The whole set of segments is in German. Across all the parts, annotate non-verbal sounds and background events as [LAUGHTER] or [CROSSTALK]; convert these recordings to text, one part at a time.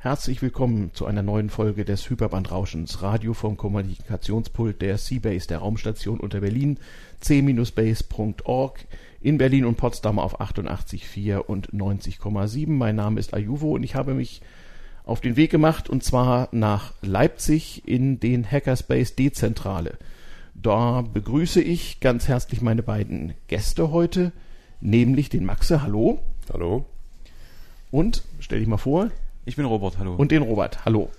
Herzlich willkommen zu einer neuen Folge des Hyperbandrauschens, Radio vom Kommunikationspult der Seabase, der Raumstation unter Berlin, c-base.org, in Berlin und Potsdam auf 88,4 und 90,7. Mein Name ist Ayuvo und ich habe mich auf den Weg gemacht und zwar nach Leipzig in den Hackerspace Dezentrale. Da begrüße ich ganz herzlich meine beiden Gäste heute, nämlich den Maxe, hallo. Hallo. Und, stell dich mal vor, ich bin Robert, hallo. Und den Robert, hallo.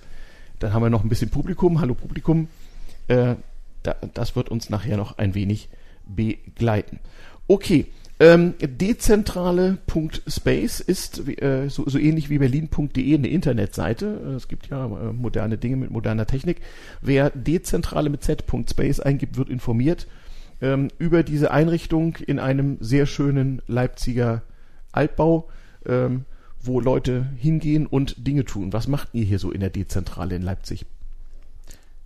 Dann haben wir noch ein bisschen Publikum. Hallo Publikum. Äh, da, das wird uns nachher noch ein wenig begleiten. Okay. Ähm, dezentrale.space ist äh, so, so ähnlich wie berlin.de eine Internetseite. Es gibt ja äh, moderne Dinge mit moderner Technik. Wer dezentrale mit z.space eingibt, wird informiert ähm, über diese Einrichtung in einem sehr schönen Leipziger Altbau. Ähm, wo Leute hingehen und Dinge tun. Was macht ihr hier so in der Dezentrale in Leipzig?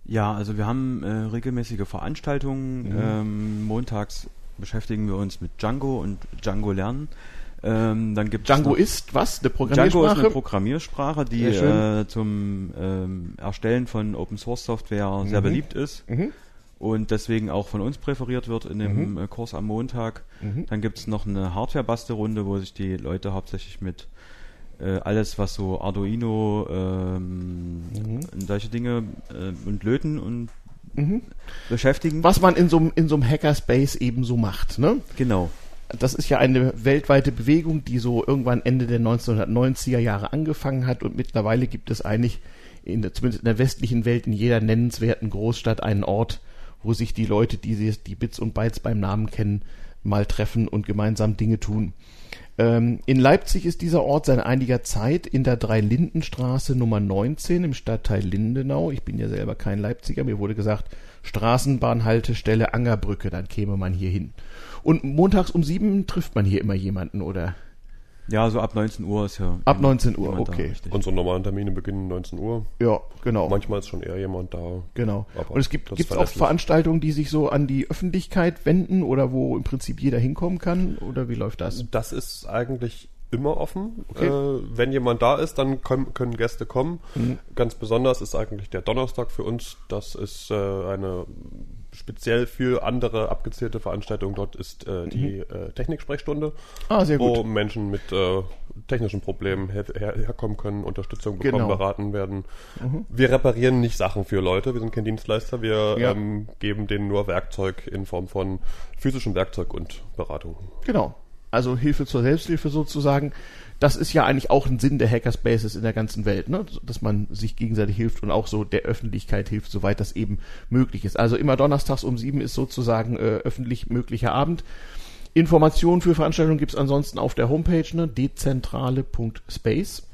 Ja, also wir haben äh, regelmäßige Veranstaltungen. Mhm. Ähm, montags beschäftigen wir uns mit Django und Django lernen. Ähm, dann gibt's Django ist was? Eine Programmiersprache? Django ist eine Programmiersprache, die äh, zum ähm, Erstellen von Open Source Software mhm. sehr beliebt ist. Mhm. Und deswegen auch von uns präferiert wird in dem mhm. Äh, Kurs am Montag. Mhm. Dann gibt's noch eine Hardware-Bastelrunde, wo sich die Leute hauptsächlich mit äh, alles, was so Arduino, ähm, mhm. solche Dinge äh, und Löten und mhm. beschäftigen. Was man in so, in so einem Hackerspace eben so macht, ne? Genau. Das ist ja eine weltweite Bewegung, die so irgendwann Ende der 1990er Jahre angefangen hat und mittlerweile gibt es eigentlich in der, zumindest in der westlichen Welt in jeder nennenswerten Großstadt einen Ort, wo sich die Leute, die die Bits und Bytes beim Namen kennen, mal treffen und gemeinsam Dinge tun. Ähm, in Leipzig ist dieser Ort seit einiger Zeit in der Dreilindenstraße Nummer 19 im Stadtteil Lindenau. Ich bin ja selber kein Leipziger. Mir wurde gesagt, Straßenbahnhaltestelle Angerbrücke, dann käme man hier hin. Und montags um sieben trifft man hier immer jemanden, oder? Ja, so ab 19 Uhr ist ja. Ab 19 Uhr, okay. Unsere normalen Termine beginnen 19 Uhr. Ja, genau. Manchmal ist schon eher jemand da. Genau. Und es gibt gibt's auch Veranstaltungen, die sich so an die Öffentlichkeit wenden oder wo im Prinzip jeder hinkommen kann? Oder wie läuft das? Das ist eigentlich immer offen. Okay. Äh, wenn jemand da ist, dann können, können Gäste kommen. Mhm. Ganz besonders ist eigentlich der Donnerstag für uns. Das ist äh, eine speziell für andere abgezählte Veranstaltungen dort ist äh, die mhm. äh, Techniksprechstunde, ah, sehr wo gut. Menschen mit äh, technischen Problemen her her herkommen können, Unterstützung bekommen, genau. beraten werden. Mhm. Wir reparieren nicht Sachen für Leute, wir sind kein Dienstleister, wir ja. ähm, geben denen nur Werkzeug in Form von physischem Werkzeug und Beratung. Genau. Also Hilfe zur Selbsthilfe sozusagen das ist ja eigentlich auch ein Sinn der Hackerspaces in der ganzen Welt, ne? dass man sich gegenseitig hilft und auch so der Öffentlichkeit hilft, soweit das eben möglich ist. Also immer donnerstags um sieben ist sozusagen äh, öffentlich möglicher Abend. Informationen für Veranstaltungen gibt's ansonsten auf der Homepage, ne? dezentrale.space.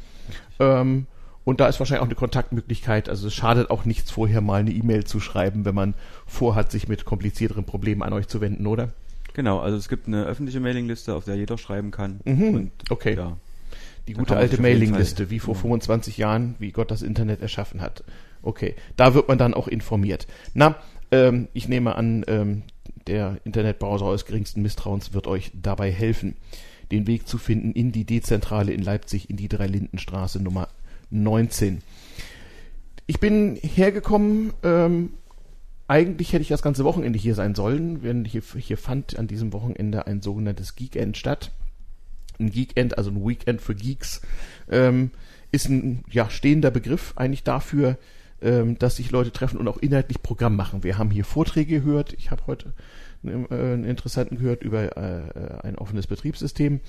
Ähm, und da ist wahrscheinlich auch eine Kontaktmöglichkeit. Also es schadet auch nichts, vorher mal eine E-Mail zu schreiben, wenn man vorhat, sich mit komplizierteren Problemen an euch zu wenden, oder? Genau, also es gibt eine öffentliche Mailingliste, auf der jeder schreiben kann. Mhm, und, okay. Ja, die gute alte Mailingliste, wie vor 25 Jahren, wie Gott das Internet erschaffen hat. Okay, da wird man dann auch informiert. Na, ähm, ich nehme an, ähm, der Internetbrowser eures geringsten Misstrauens wird euch dabei helfen, den Weg zu finden in die Dezentrale in Leipzig, in die Dreilindenstraße Nummer 19. Ich bin hergekommen, ähm, eigentlich hätte ich das ganze Wochenende hier sein sollen, wenn hier, hier fand an diesem Wochenende ein sogenanntes Geekend statt ein Geekend, also ein Weekend für Geeks, ähm, ist ein ja, stehender Begriff eigentlich dafür, ähm, dass sich Leute treffen und auch inhaltlich Programm machen. Wir haben hier Vorträge gehört. Ich habe heute einen, äh, einen interessanten gehört über äh, ein offenes Betriebssystem.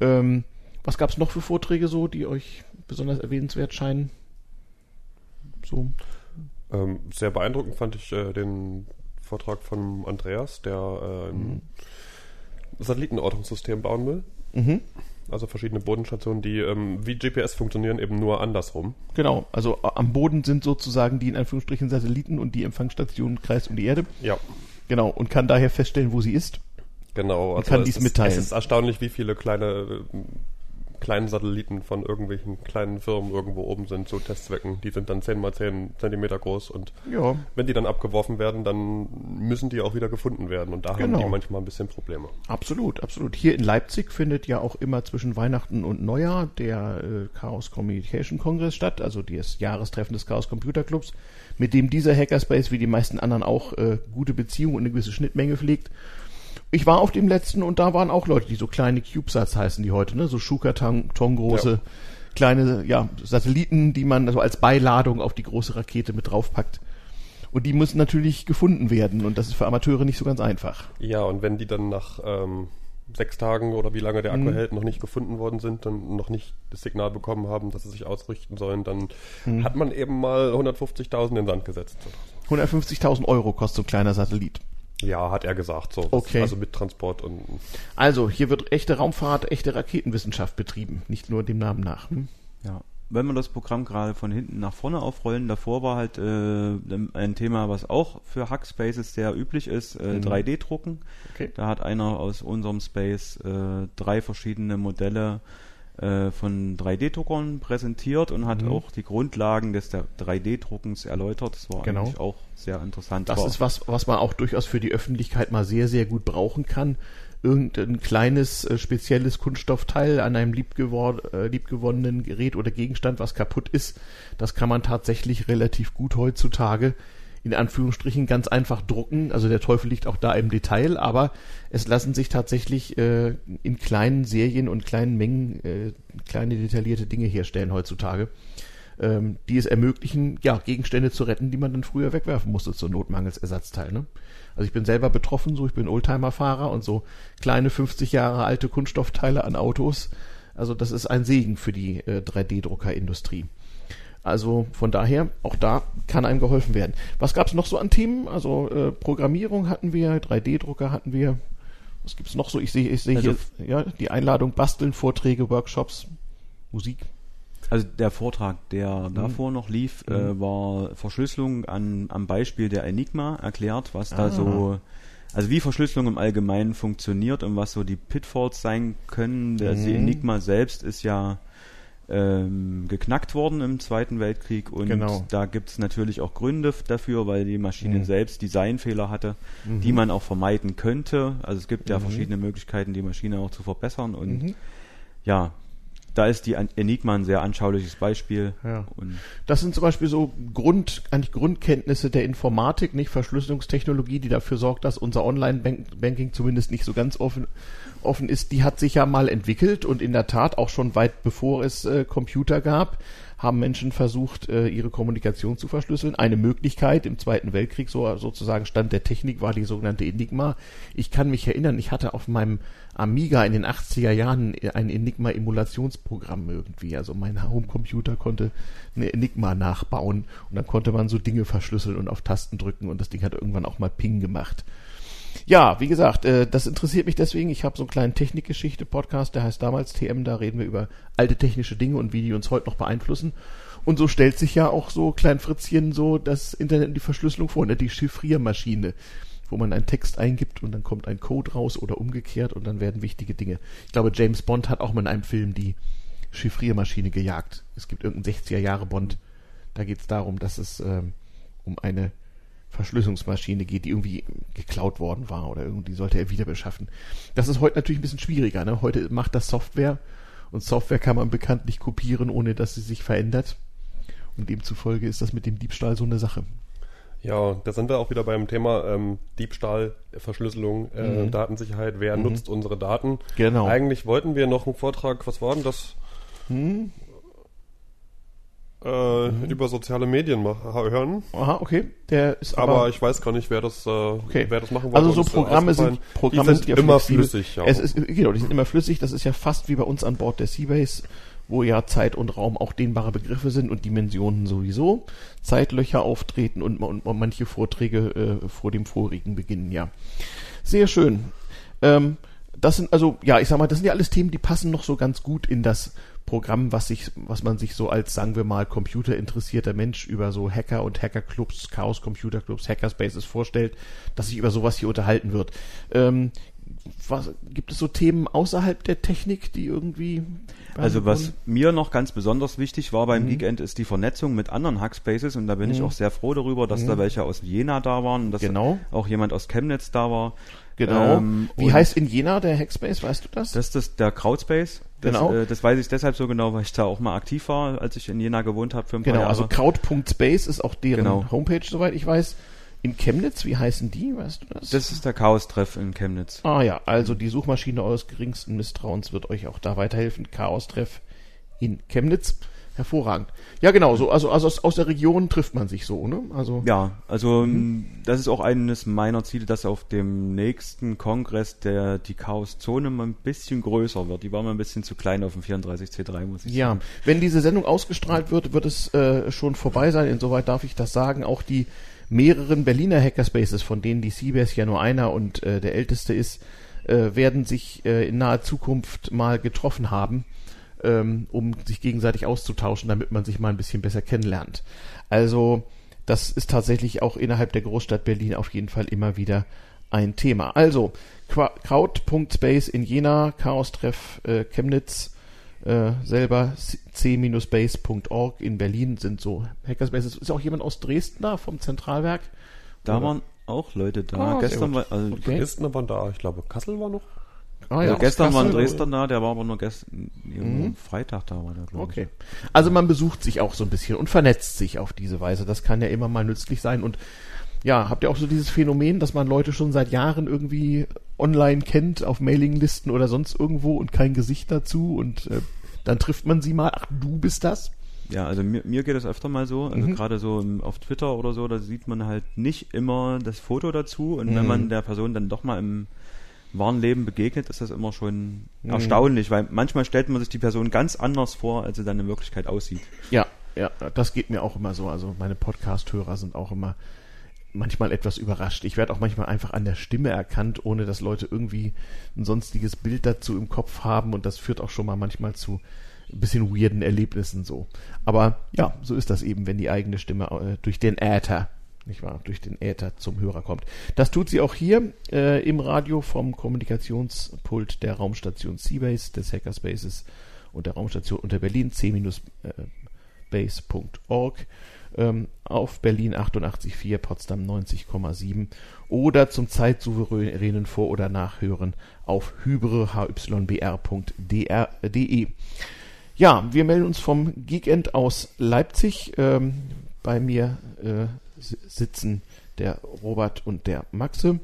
Ähm, was gab es noch für Vorträge so, die euch besonders erwähnenswert scheinen? So. Ähm, sehr beeindruckend fand ich äh, den Vortrag von Andreas, der äh, ein mhm. Satellitenortungssystem bauen will. Mhm. Also verschiedene Bodenstationen, die ähm, wie GPS funktionieren, eben nur andersrum. Genau, also äh, am Boden sind sozusagen die in Anführungsstrichen Satelliten und die Empfangsstationen kreist um die Erde. Ja. Genau, und kann daher feststellen, wo sie ist. Genau, also und kann dies mitteilen. Es ist erstaunlich, wie viele kleine äh, kleinen Satelliten von irgendwelchen kleinen Firmen irgendwo oben sind, zu Testzwecken. Die sind dann 10 mal 10 Zentimeter groß und ja. wenn die dann abgeworfen werden, dann müssen die auch wieder gefunden werden und da genau. haben die manchmal ein bisschen Probleme. Absolut, absolut. Hier in Leipzig findet ja auch immer zwischen Weihnachten und Neujahr der äh, Chaos Communication Congress statt, also das Jahrestreffen des Chaos Computer Clubs, mit dem dieser Hackerspace wie die meisten anderen auch äh, gute Beziehungen und eine gewisse Schnittmenge pflegt. Ich war auf dem letzten und da waren auch Leute, die so kleine CubeSats heißen die heute, ne? So Schuka-Ton große ja. kleine ja, Satelliten, die man so als Beiladung auf die große Rakete mit draufpackt. Und die müssen natürlich gefunden werden und das ist für Amateure nicht so ganz einfach. Ja, und wenn die dann nach ähm, sechs Tagen oder wie lange der Akku mhm. hält, noch nicht gefunden worden sind und noch nicht das Signal bekommen haben, dass sie sich ausrichten sollen, dann mhm. hat man eben mal 150.000 in den Sand gesetzt. 150.000 Euro kostet so ein kleiner Satellit. Ja, hat er gesagt. So. Okay. Also mit Transport und. Also, hier wird echte Raumfahrt, echte Raketenwissenschaft betrieben, nicht nur dem Namen nach. Hm? Ja. Wenn wir das Programm gerade von hinten nach vorne aufrollen, davor war halt äh, ein Thema, was auch für Hackspaces sehr üblich ist, äh, mhm. 3D-Drucken. Okay. Da hat einer aus unserem Space äh, drei verschiedene Modelle äh, von 3D-Druckern präsentiert und hat mhm. auch die Grundlagen des 3D-Druckens erläutert. Das war genau. eigentlich auch sehr interessant. Das war. ist was, was man auch durchaus für die Öffentlichkeit mal sehr, sehr gut brauchen kann. Irgendein kleines, äh, spezielles Kunststoffteil an einem äh, liebgewonnenen Gerät oder Gegenstand, was kaputt ist, das kann man tatsächlich relativ gut heutzutage in Anführungsstrichen ganz einfach drucken. Also der Teufel liegt auch da im Detail, aber es lassen sich tatsächlich äh, in kleinen Serien und kleinen Mengen äh, kleine detaillierte Dinge herstellen heutzutage, ähm, die es ermöglichen, ja, Gegenstände zu retten, die man dann früher wegwerfen musste zur Notmangels Ersatzteil. Ne? Also ich bin selber betroffen, so ich bin Oldtimer-Fahrer und so kleine 50 Jahre alte Kunststoffteile an Autos. Also das ist ein Segen für die äh, 3D-Druckerindustrie. Also von daher, auch da kann einem geholfen werden. Was gab es noch so an Themen? Also äh, Programmierung hatten wir, 3D-Drucker hatten wir. Was gibt's noch so? Ich sehe ich sehe also, hier ja, die Einladung, Basteln, Vorträge, Workshops, Musik. Also der Vortrag, der mhm. davor noch lief, mhm. äh, war Verschlüsselung an, am Beispiel der Enigma erklärt, was ah. da so, also wie Verschlüsselung im Allgemeinen funktioniert und was so die Pitfalls sein können. Der, mhm. Die Enigma selbst ist ja ähm, geknackt worden im Zweiten Weltkrieg und genau. da gibt es natürlich auch Gründe dafür, weil die Maschine mhm. selbst Designfehler hatte, mhm. die man auch vermeiden könnte. Also es gibt ja mhm. verschiedene Möglichkeiten, die Maschine auch zu verbessern und mhm. ja, da ist die Enigma ein sehr anschauliches Beispiel. Ja. Das sind zum Beispiel so Grund, eigentlich Grundkenntnisse der Informatik, nicht Verschlüsselungstechnologie, die dafür sorgt, dass unser Online-Banking zumindest nicht so ganz offen, offen ist. Die hat sich ja mal entwickelt und in der Tat auch schon weit bevor es äh, Computer gab, haben Menschen versucht, äh, ihre Kommunikation zu verschlüsseln. Eine Möglichkeit im Zweiten Weltkrieg, so, sozusagen Stand der Technik, war die sogenannte Enigma. Ich kann mich erinnern, ich hatte auf meinem Amiga in den 80er Jahren ein Enigma-Emulationsprogramm irgendwie. Also mein Homecomputer konnte eine Enigma nachbauen und dann konnte man so Dinge verschlüsseln und auf Tasten drücken und das Ding hat irgendwann auch mal Ping gemacht. Ja, wie gesagt, äh, das interessiert mich deswegen. Ich habe so einen kleinen Technikgeschichte-Podcast, der heißt damals TM, da reden wir über alte technische Dinge und wie die uns heute noch beeinflussen. Und so stellt sich ja auch so Klein Fritzchen so das Internet und die Verschlüsselung vor, ne? die Chiffriermaschine, wo man einen Text eingibt und dann kommt ein Code raus oder umgekehrt und dann werden wichtige Dinge. Ich glaube, James Bond hat auch mal in einem Film die Chiffriermaschine gejagt. Es gibt irgendeinen 60er Jahre Bond. Da geht es darum, dass es ähm, um eine Verschlüsselungsmaschine geht, die irgendwie geklaut worden war oder irgendwie sollte er wieder beschaffen. Das ist heute natürlich ein bisschen schwieriger. Ne? Heute macht das Software und Software kann man bekanntlich kopieren, ohne dass sie sich verändert. Und demzufolge ist das mit dem Diebstahl so eine Sache. Ja, da sind wir auch wieder beim Thema ähm, Diebstahl, Verschlüsselung, äh, mhm. Datensicherheit. Wer mhm. nutzt unsere Daten? Genau. Eigentlich wollten wir noch einen Vortrag, was war denn das? Mhm äh, mhm. über soziale Medien hören. Aha, okay. Der ist aber, aber ich weiß gar nicht, wer das, äh, okay. wer das machen wollte. Also so Programme sind Programme die sind, sind immer flüssig. Ja. Es ist, genau, die sind immer flüssig. Das ist ja fast wie bei uns an Bord der Seabase, wo ja Zeit und Raum auch dehnbare Begriffe sind und Dimensionen sowieso. Zeitlöcher auftreten und, und, und manche Vorträge äh, vor dem vorigen beginnen. Ja, sehr schön. Ähm, das sind also, ja, ich sag mal, das sind ja alles Themen, die passen noch so ganz gut in das Programm, was sich, was man sich so als, sagen wir mal, computerinteressierter Mensch über so Hacker und Hackerclubs, Chaos Computer Clubs, Hackerspaces vorstellt, dass sich über sowas hier unterhalten wird. Ähm, was, gibt es so Themen außerhalb der Technik, die irgendwie. Also was mir noch ganz besonders wichtig war beim mhm. Weekend ist die Vernetzung mit anderen Hackspaces und da bin mhm. ich auch sehr froh darüber, dass mhm. da welche aus Jena da waren und dass genau. auch jemand aus Chemnitz da war. Genau. Ähm, Wie heißt in Jena der Hackspace, weißt du das? Das ist das, der Crowdspace. Das, genau. Äh, das weiß ich deshalb so genau, weil ich da auch mal aktiv war, als ich in Jena gewohnt habe für ein paar genau, also Jahre. Genau, also Crowd.space ist auch deren genau. Homepage, soweit ich weiß. In Chemnitz, wie heißen die, weißt du das? Das ist der Chaos-Treff in Chemnitz. Ah ja, also die Suchmaschine eures geringsten Misstrauens wird euch auch da weiterhelfen. Chaos-Treff in Chemnitz. Hervorragend. Ja, genau, so, also, also aus, aus der Region trifft man sich so, ne? Also. Ja, also mhm. das ist auch eines meiner Ziele, dass auf dem nächsten Kongress der die Chaos-Zone mal ein bisschen größer wird. Die war mal ein bisschen zu klein auf dem 34C3, muss ich ja. sagen. Ja, wenn diese Sendung ausgestrahlt wird, wird es äh, schon vorbei sein. Insoweit darf ich das sagen. Auch die mehreren Berliner Hackerspaces, von denen die Seabass ja nur einer und äh, der älteste ist, äh, werden sich äh, in naher Zukunft mal getroffen haben, ähm, um sich gegenseitig auszutauschen, damit man sich mal ein bisschen besser kennenlernt. Also das ist tatsächlich auch innerhalb der Großstadt Berlin auf jeden Fall immer wieder ein Thema. Also Kraut.space in Jena, Chaos-Treff äh, Chemnitz, äh, selber c-base.org in Berlin sind so Hackerspaces. Ist auch jemand aus Dresden da vom Zentralwerk? Da Oder? waren auch Leute da. Ah, Gestern war also okay. Dresden waren da. Ich glaube, Kassel war noch. Ah, ja, ja gestern Kassel, war ein Dresden da, der war aber nur gestern mhm. Freitag da war der, glaube okay. ich. Also man besucht sich auch so ein bisschen und vernetzt sich auf diese Weise. Das kann ja immer mal nützlich sein und ja, habt ihr auch so dieses Phänomen, dass man Leute schon seit Jahren irgendwie online kennt, auf Mailinglisten oder sonst irgendwo und kein Gesicht dazu und äh, dann trifft man sie mal, ach, du bist das? Ja, also mir, mir geht es öfter mal so, also mhm. gerade so auf Twitter oder so, da sieht man halt nicht immer das Foto dazu und mhm. wenn man der Person dann doch mal im wahren Leben begegnet, ist das immer schon mhm. erstaunlich, weil manchmal stellt man sich die Person ganz anders vor, als sie dann in Wirklichkeit aussieht. Ja, ja, das geht mir auch immer so. Also meine Podcast-Hörer sind auch immer manchmal etwas überrascht. Ich werde auch manchmal einfach an der Stimme erkannt, ohne dass Leute irgendwie ein sonstiges Bild dazu im Kopf haben und das führt auch schon mal manchmal zu ein bisschen weirden Erlebnissen so. Aber ja, so ist das eben, wenn die eigene Stimme äh, durch den Äther, nicht wahr, durch den Äther zum Hörer kommt. Das tut sie auch hier äh, im Radio vom Kommunikationspult der Raumstation Seabase des Hackerspaces und der Raumstation unter Berlin c-base.org auf Berlin 88,4, Potsdam 90,7 oder zum zeitsouveränen Vor- oder Nachhören auf hybre.hybr.de. Ja, wir melden uns vom Geekend aus Leipzig. Ähm, bei mir äh, sitzen der Robert und der Maxe.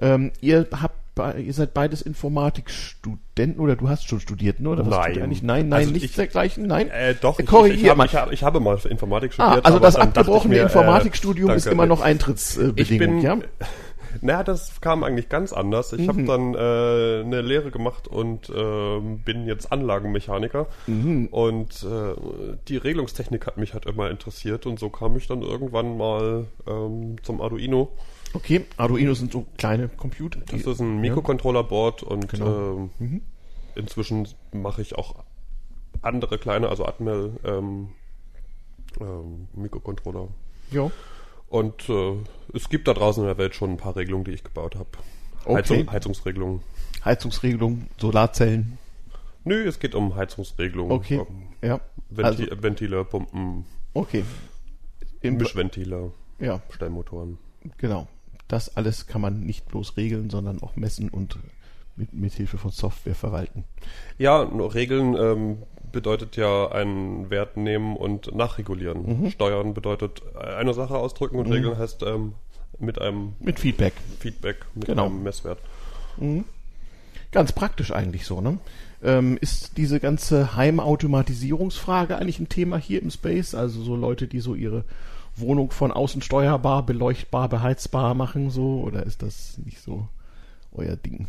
Ähm, ihr habt ihr seid beides Informatikstudenten oder du hast schon studiert, ne? Oder was nein. Eigentlich? Nein, nein, also nicht dergleichen, nein. Äh, doch, äh, ich, ich, hab, ich, hab, ich habe mal Informatik ah, studiert. Ah, also das abgebrochene mir, äh, Informatikstudium äh, ist immer noch Eintrittsbedingung, ja? [LAUGHS] Naja, das kam eigentlich ganz anders. Ich mhm. habe dann äh, eine Lehre gemacht und äh, bin jetzt Anlagenmechaniker. Mhm. Und äh, die Regelungstechnik hat mich halt immer interessiert und so kam ich dann irgendwann mal ähm, zum Arduino. Okay, Arduino sind so kleine Computer. Das ist ein Mikrocontroller-Board und genau. ähm, mhm. inzwischen mache ich auch andere kleine, also Atmel ähm, ähm, Mikrocontroller. Ja. Und äh, es gibt da draußen in der Welt schon ein paar Regelungen, die ich gebaut habe. Okay. Heizung, Heizungsregelungen. Heizungsregelungen, Solarzellen. Nö, es geht um Heizungsregelungen. Okay. Um ja. Venti also, Ventile, Pumpen. Okay. Im Mischventile. Ja. Stellmotoren. Genau das alles kann man nicht bloß regeln, sondern auch messen und mit, mit Hilfe von Software verwalten. Ja, Regeln ähm, bedeutet ja einen Wert nehmen und nachregulieren. Mhm. Steuern bedeutet eine Sache ausdrücken und mhm. Regeln heißt ähm, mit einem mit Feedback. Feedback mit genau. einem Messwert. Mhm. Ganz praktisch eigentlich so, ne? Ähm, ist diese ganze Heimautomatisierungsfrage eigentlich ein Thema hier im Space? Also so Leute, die so ihre Wohnung von außen steuerbar, beleuchtbar, beheizbar machen, so? Oder ist das nicht so euer Ding?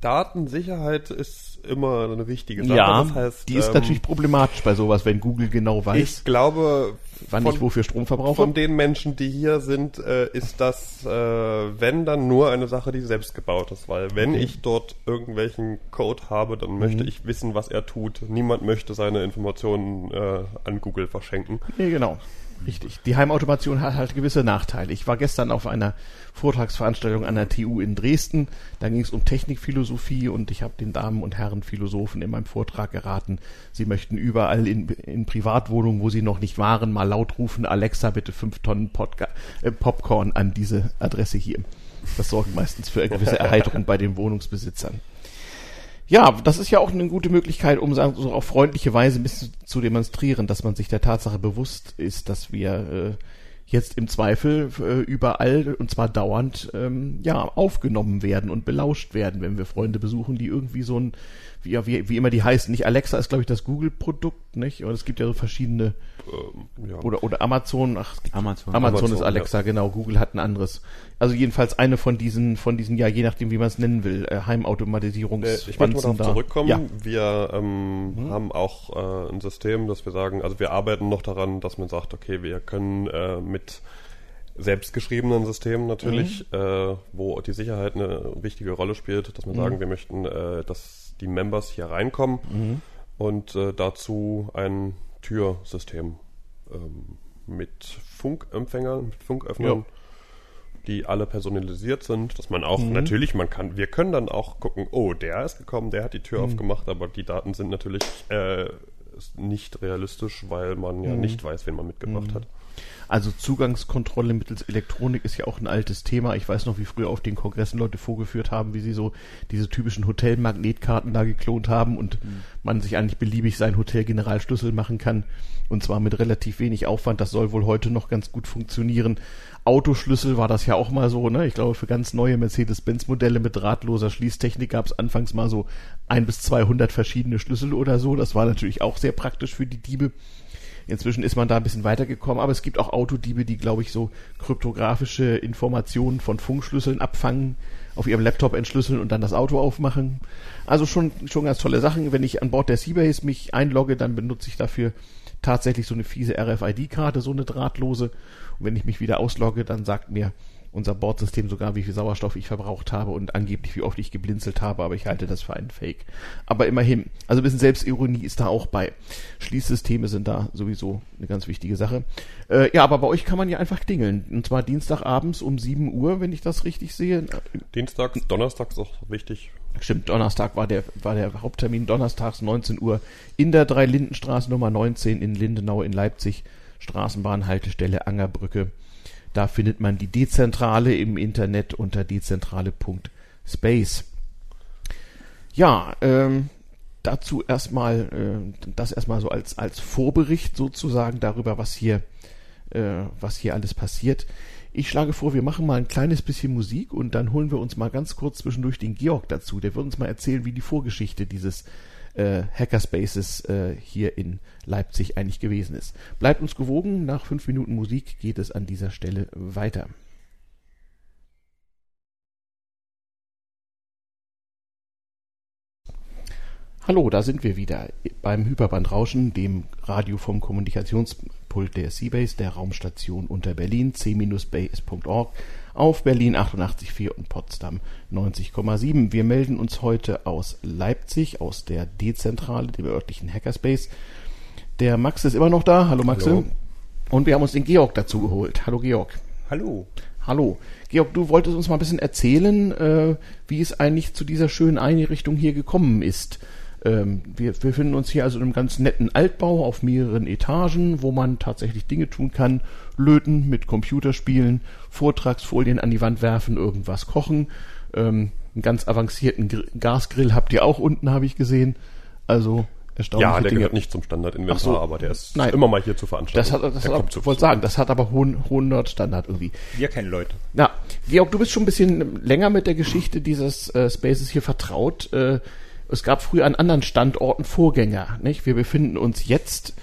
Datensicherheit ist immer eine wichtige Sache. Ja, das heißt, die ist ähm, natürlich problematisch bei sowas, wenn Google genau weiß. Ich glaube, wann von, ich wofür Strom verbrauche. Von den Menschen, die hier sind, äh, ist das, äh, wenn dann nur eine Sache, die selbst gebaut ist. Weil wenn okay. ich dort irgendwelchen Code habe, dann mhm. möchte ich wissen, was er tut. Niemand möchte seine Informationen äh, an Google verschenken. Nee, genau. Richtig. Die Heimautomation hat halt gewisse Nachteile. Ich war gestern auf einer Vortragsveranstaltung an der TU in Dresden. Da ging es um Technikphilosophie und ich habe den Damen und Herren Philosophen in meinem Vortrag geraten, sie möchten überall in, in Privatwohnungen, wo sie noch nicht waren, mal laut rufen, Alexa, bitte fünf Tonnen Podca äh, Popcorn an diese Adresse hier. Das sorgt meistens für eine gewisse Erheiterung bei den Wohnungsbesitzern. Ja, das ist ja auch eine gute Möglichkeit, um so auf freundliche Weise ein bisschen zu demonstrieren, dass man sich der Tatsache bewusst ist, dass wir äh, jetzt im Zweifel äh, überall und zwar dauernd ähm, ja aufgenommen werden und belauscht werden, wenn wir Freunde besuchen, die irgendwie so ein wie, ja, wie, wie immer die heißen. Nicht Alexa ist, glaube ich, das Google-Produkt, nicht? Und es gibt ja so verschiedene ähm, ja. oder, oder Amazon, ach, Amazon. Amazon, Amazon ist Alexa, ja. genau. Google hat ein anderes. Also jedenfalls eine von diesen, von diesen, ja, je nachdem, wie man es nennen will, äh, Heimautomatisierungs. Äh, ich möchte mal darauf zurückkommen. Ja. Wir ähm, mhm. haben auch äh, ein System, dass wir sagen, also wir arbeiten noch daran, dass man sagt, okay, wir können äh, mit selbstgeschriebenen Systemen natürlich, mhm. äh, wo die Sicherheit eine wichtige Rolle spielt, dass wir mhm. sagen, wir möchten, äh, dass die Members hier reinkommen mhm. und äh, dazu ein Türsystem ähm, mit Funkempfängern, mit Funköffnern, ja. die alle personalisiert sind, dass man auch mhm. natürlich, man kann, wir können dann auch gucken, oh, der ist gekommen, der hat die Tür mhm. aufgemacht, aber die Daten sind natürlich äh, nicht realistisch, weil man ja mhm. nicht weiß, wen man mitgebracht mhm. hat. Also Zugangskontrolle mittels Elektronik ist ja auch ein altes Thema. Ich weiß noch, wie früher auf den Kongressen Leute vorgeführt haben, wie sie so diese typischen Hotelmagnetkarten da geklont haben und mhm. man sich eigentlich beliebig seinen Hotel-Generalschlüssel machen kann. Und zwar mit relativ wenig Aufwand. Das soll wohl heute noch ganz gut funktionieren. Autoschlüssel war das ja auch mal so, ne? Ich glaube, für ganz neue Mercedes-Benz-Modelle mit drahtloser Schließtechnik gab es anfangs mal so ein bis 200 verschiedene Schlüssel oder so. Das war natürlich auch sehr praktisch für die Diebe. Inzwischen ist man da ein bisschen weitergekommen, aber es gibt auch Autodiebe, die, glaube ich, so kryptografische Informationen von Funkschlüsseln abfangen, auf ihrem Laptop entschlüsseln und dann das Auto aufmachen. Also schon, schon ganz tolle Sachen. Wenn ich an Bord der Seabase mich einlogge, dann benutze ich dafür tatsächlich so eine fiese RFID-Karte, so eine drahtlose. Und wenn ich mich wieder auslogge, dann sagt mir unser Bordsystem sogar, wie viel Sauerstoff ich verbraucht habe und angeblich, wie oft ich geblinzelt habe, aber ich halte das für einen Fake. Aber immerhin, also ein bisschen Selbstironie ist da auch bei. Schließsysteme sind da sowieso eine ganz wichtige Sache. Äh, ja, aber bei euch kann man ja einfach klingeln. Und zwar Dienstagabends um 7 Uhr, wenn ich das richtig sehe. Dienstags, Donnerstags auch wichtig. Stimmt, Donnerstag war der, war der Haupttermin, donnerstags 19 Uhr in der Drei-Lindenstraße Nummer 19 in Lindenau in Leipzig, Straßenbahnhaltestelle Angerbrücke. Da findet man die Dezentrale im Internet unter dezentrale.space. Ja, ähm, dazu erstmal, äh, das erstmal so als, als Vorbericht sozusagen darüber, was hier, äh, was hier alles passiert. Ich schlage vor, wir machen mal ein kleines bisschen Musik und dann holen wir uns mal ganz kurz zwischendurch den Georg dazu. Der wird uns mal erzählen, wie die Vorgeschichte dieses äh, Hackerspaces äh, hier in Leipzig eigentlich gewesen ist. Bleibt uns gewogen, nach fünf Minuten Musik geht es an dieser Stelle weiter. Hallo, da sind wir wieder beim Hyperbandrauschen, dem Radio vom Kommunikationspult der Seabase, der Raumstation unter Berlin, c-base.org auf Berlin 88,4 und Potsdam 90,7. Wir melden uns heute aus Leipzig, aus der Dezentrale, dem örtlichen Hackerspace. Der Max ist immer noch da. Hallo Max. Hallo. Und wir haben uns den Georg dazu geholt. Hallo Georg. Hallo. Hallo. Georg, du wolltest uns mal ein bisschen erzählen, äh, wie es eigentlich zu dieser schönen Einrichtung hier gekommen ist. Ähm, wir, wir befinden uns hier also in einem ganz netten Altbau auf mehreren Etagen, wo man tatsächlich Dinge tun kann. Löten, mit Computerspielen, Vortragsfolien an die Wand werfen, irgendwas kochen. Ähm, einen ganz avancierten Gr Gasgrill habt ihr auch unten, habe ich gesehen. Also erstaunliche Ja, der Dinge. gehört nicht zum Standardinventar, so, aber der ist nein, immer mal hier zu veranstalten. Das hat, das der hat, wollte sagen, das hat aber hohen, hohen Nerdstandard irgendwie. Wir kennen Leute. Ja, Georg, du bist schon ein bisschen länger mit der Geschichte dieses äh, Spaces hier vertraut. Äh, es gab früher an anderen Standorten Vorgänger. Nicht? Wir befinden uns jetzt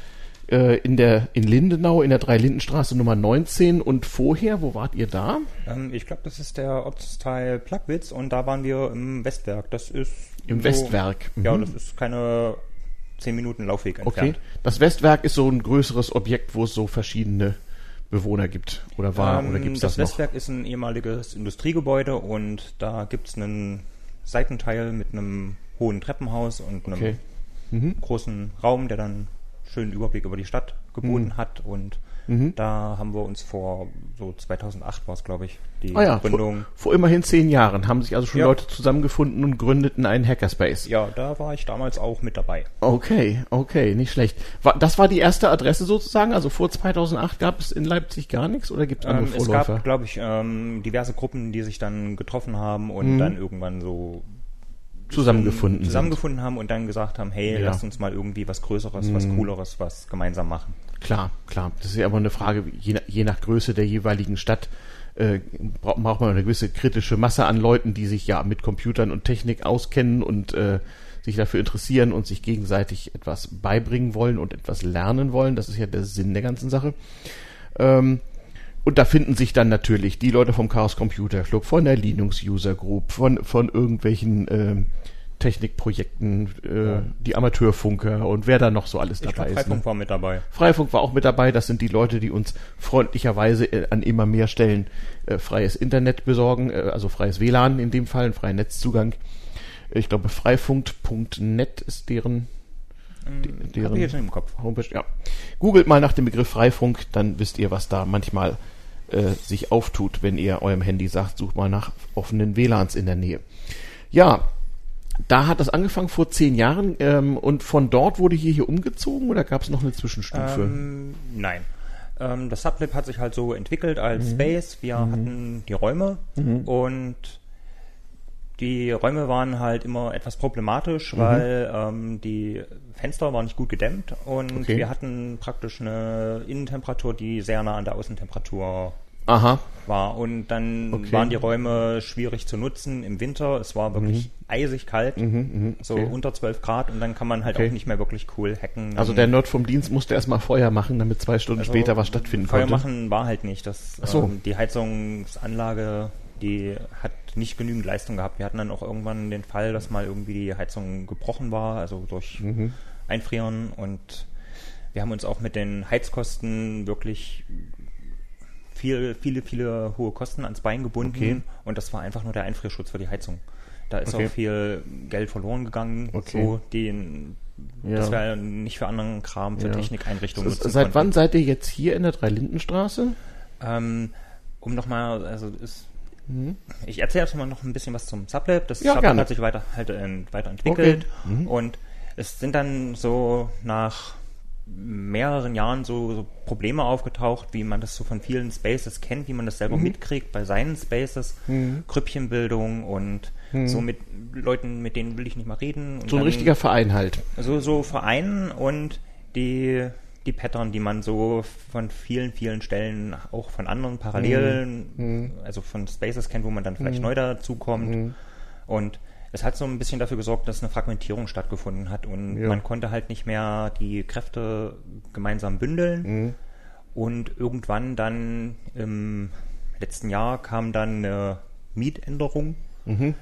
äh, in der in Lindenau in der Dreilindenstraße Nummer 19 und vorher, wo wart ihr da? Ähm, ich glaube, das ist der Ortsteil Plagwitz und da waren wir im Westwerk. Das ist im so, Westwerk. Mhm. Ja, das ist keine zehn Minuten Laufweg entfernt. Okay. Das Westwerk ist so ein größeres Objekt, wo es so verschiedene Bewohner gibt oder war ähm, oder gibt es das, das Westwerk ist ein ehemaliges Industriegebäude und da gibt es einen Seitenteil mit einem hohen Treppenhaus und einem okay. mhm. großen Raum, der dann schönen Überblick über die Stadt geboten mhm. hat und Mhm. Da haben wir uns vor so 2008 war es, glaube ich, die ah ja, Gründung. Vor, vor, immerhin zehn Jahren haben sich also schon ja. Leute zusammengefunden und gründeten einen Hackerspace. Ja, da war ich damals auch mit dabei. Okay, okay, nicht schlecht. War, das war die erste Adresse sozusagen? Also vor 2008 gab es in Leipzig gar nichts oder gibt es andere ähm, Vorläufer? Es gab, glaube ich, ähm, diverse Gruppen, die sich dann getroffen haben und mhm. dann irgendwann so zusammengefunden zusammengefunden haben und dann gesagt haben, hey, ja. lasst uns mal irgendwie was Größeres, was mhm. Cooleres, was gemeinsam machen. Klar, klar. Das ist ja aber eine Frage, je, je nach Größe der jeweiligen Stadt äh, braucht, braucht man eine gewisse kritische Masse an Leuten, die sich ja mit Computern und Technik auskennen und äh, sich dafür interessieren und sich gegenseitig etwas beibringen wollen und etwas lernen wollen. Das ist ja der Sinn der ganzen Sache. Ähm, und da finden sich dann natürlich die Leute vom Chaos Computer Club, von der Linux User Group, von, von irgendwelchen äh, Technikprojekten, äh, ja. die Amateurfunker und wer da noch so alles ich dabei glaub, ist. Freifunk ne? war mit dabei. Freifunk war auch mit dabei. Das sind die Leute, die uns freundlicherweise äh, an immer mehr Stellen äh, freies Internet besorgen, äh, also freies WLAN in dem Fall, einen freien Netzzugang. Ich glaube, freifunk.net ist deren Mm, deren Hab ich jetzt im Kopf. Homepage. Ja. Googelt mal nach dem Begriff Freifunk, dann wisst ihr, was da manchmal äh, sich auftut, wenn ihr eurem Handy sagt, sucht mal nach offenen WLANs in der Nähe. Ja, da hat das angefangen vor zehn Jahren ähm, und von dort wurde hier hier umgezogen oder gab es noch eine Zwischenstufe? Ähm, nein. Ähm, das Sublab hat sich halt so entwickelt als mhm. Space. Wir mhm. hatten die Räume mhm. und die Räume waren halt immer etwas problematisch, mhm. weil ähm, die Fenster waren nicht gut gedämmt und okay. wir hatten praktisch eine Innentemperatur, die sehr nah an der Außentemperatur Aha. war. Und dann okay. waren die Räume schwierig zu nutzen im Winter. Es war wirklich mhm. eisig kalt, mhm, mh, okay. so unter 12 Grad und dann kann man halt okay. auch nicht mehr wirklich cool hacken. Also der Nerd vom Dienst musste erstmal Feuer machen, damit zwei Stunden also später was stattfinden Feuer konnte. Feuer machen war halt nicht. Das, so. ähm, die Heizungsanlage, die hat nicht genügend Leistung gehabt. Wir hatten dann auch irgendwann den Fall, dass mal irgendwie die Heizung gebrochen war, also durch mhm. Einfrieren und wir haben uns auch mit den Heizkosten wirklich viel, viele, viele hohe Kosten ans Bein gebunden okay. und das war einfach nur der Einfrierschutz für die Heizung. Da ist okay. auch viel Geld verloren gegangen, okay. so den ja. das wäre nicht für anderen Kram, für ja. Technikeinrichtungen. So, seit konnten. wann seid ihr jetzt hier in der Dreilindenstraße? Ähm, um nochmal, also ist Mhm. Ich erzähle erst mal noch ein bisschen was zum Sublab. Das ja, Sublab gerne. hat sich weiter, halt, äh, weiterentwickelt okay. mhm. und es sind dann so nach mehreren Jahren so, so, Probleme aufgetaucht, wie man das so von vielen Spaces kennt, wie man das selber mhm. mitkriegt bei seinen Spaces, mhm. Grüppchenbildung und mhm. so mit Leuten, mit denen will ich nicht mal reden. so ein richtiger Verein halt. So, so Verein und die die Pattern, die man so von vielen, vielen Stellen auch von anderen Parallelen, mhm. also von Spaces kennt, wo man dann vielleicht mhm. neu dazukommt. Mhm. Und es hat so ein bisschen dafür gesorgt, dass eine Fragmentierung stattgefunden hat und ja. man konnte halt nicht mehr die Kräfte gemeinsam bündeln. Mhm. Und irgendwann dann im letzten Jahr kam dann eine Mietänderung. Mhm.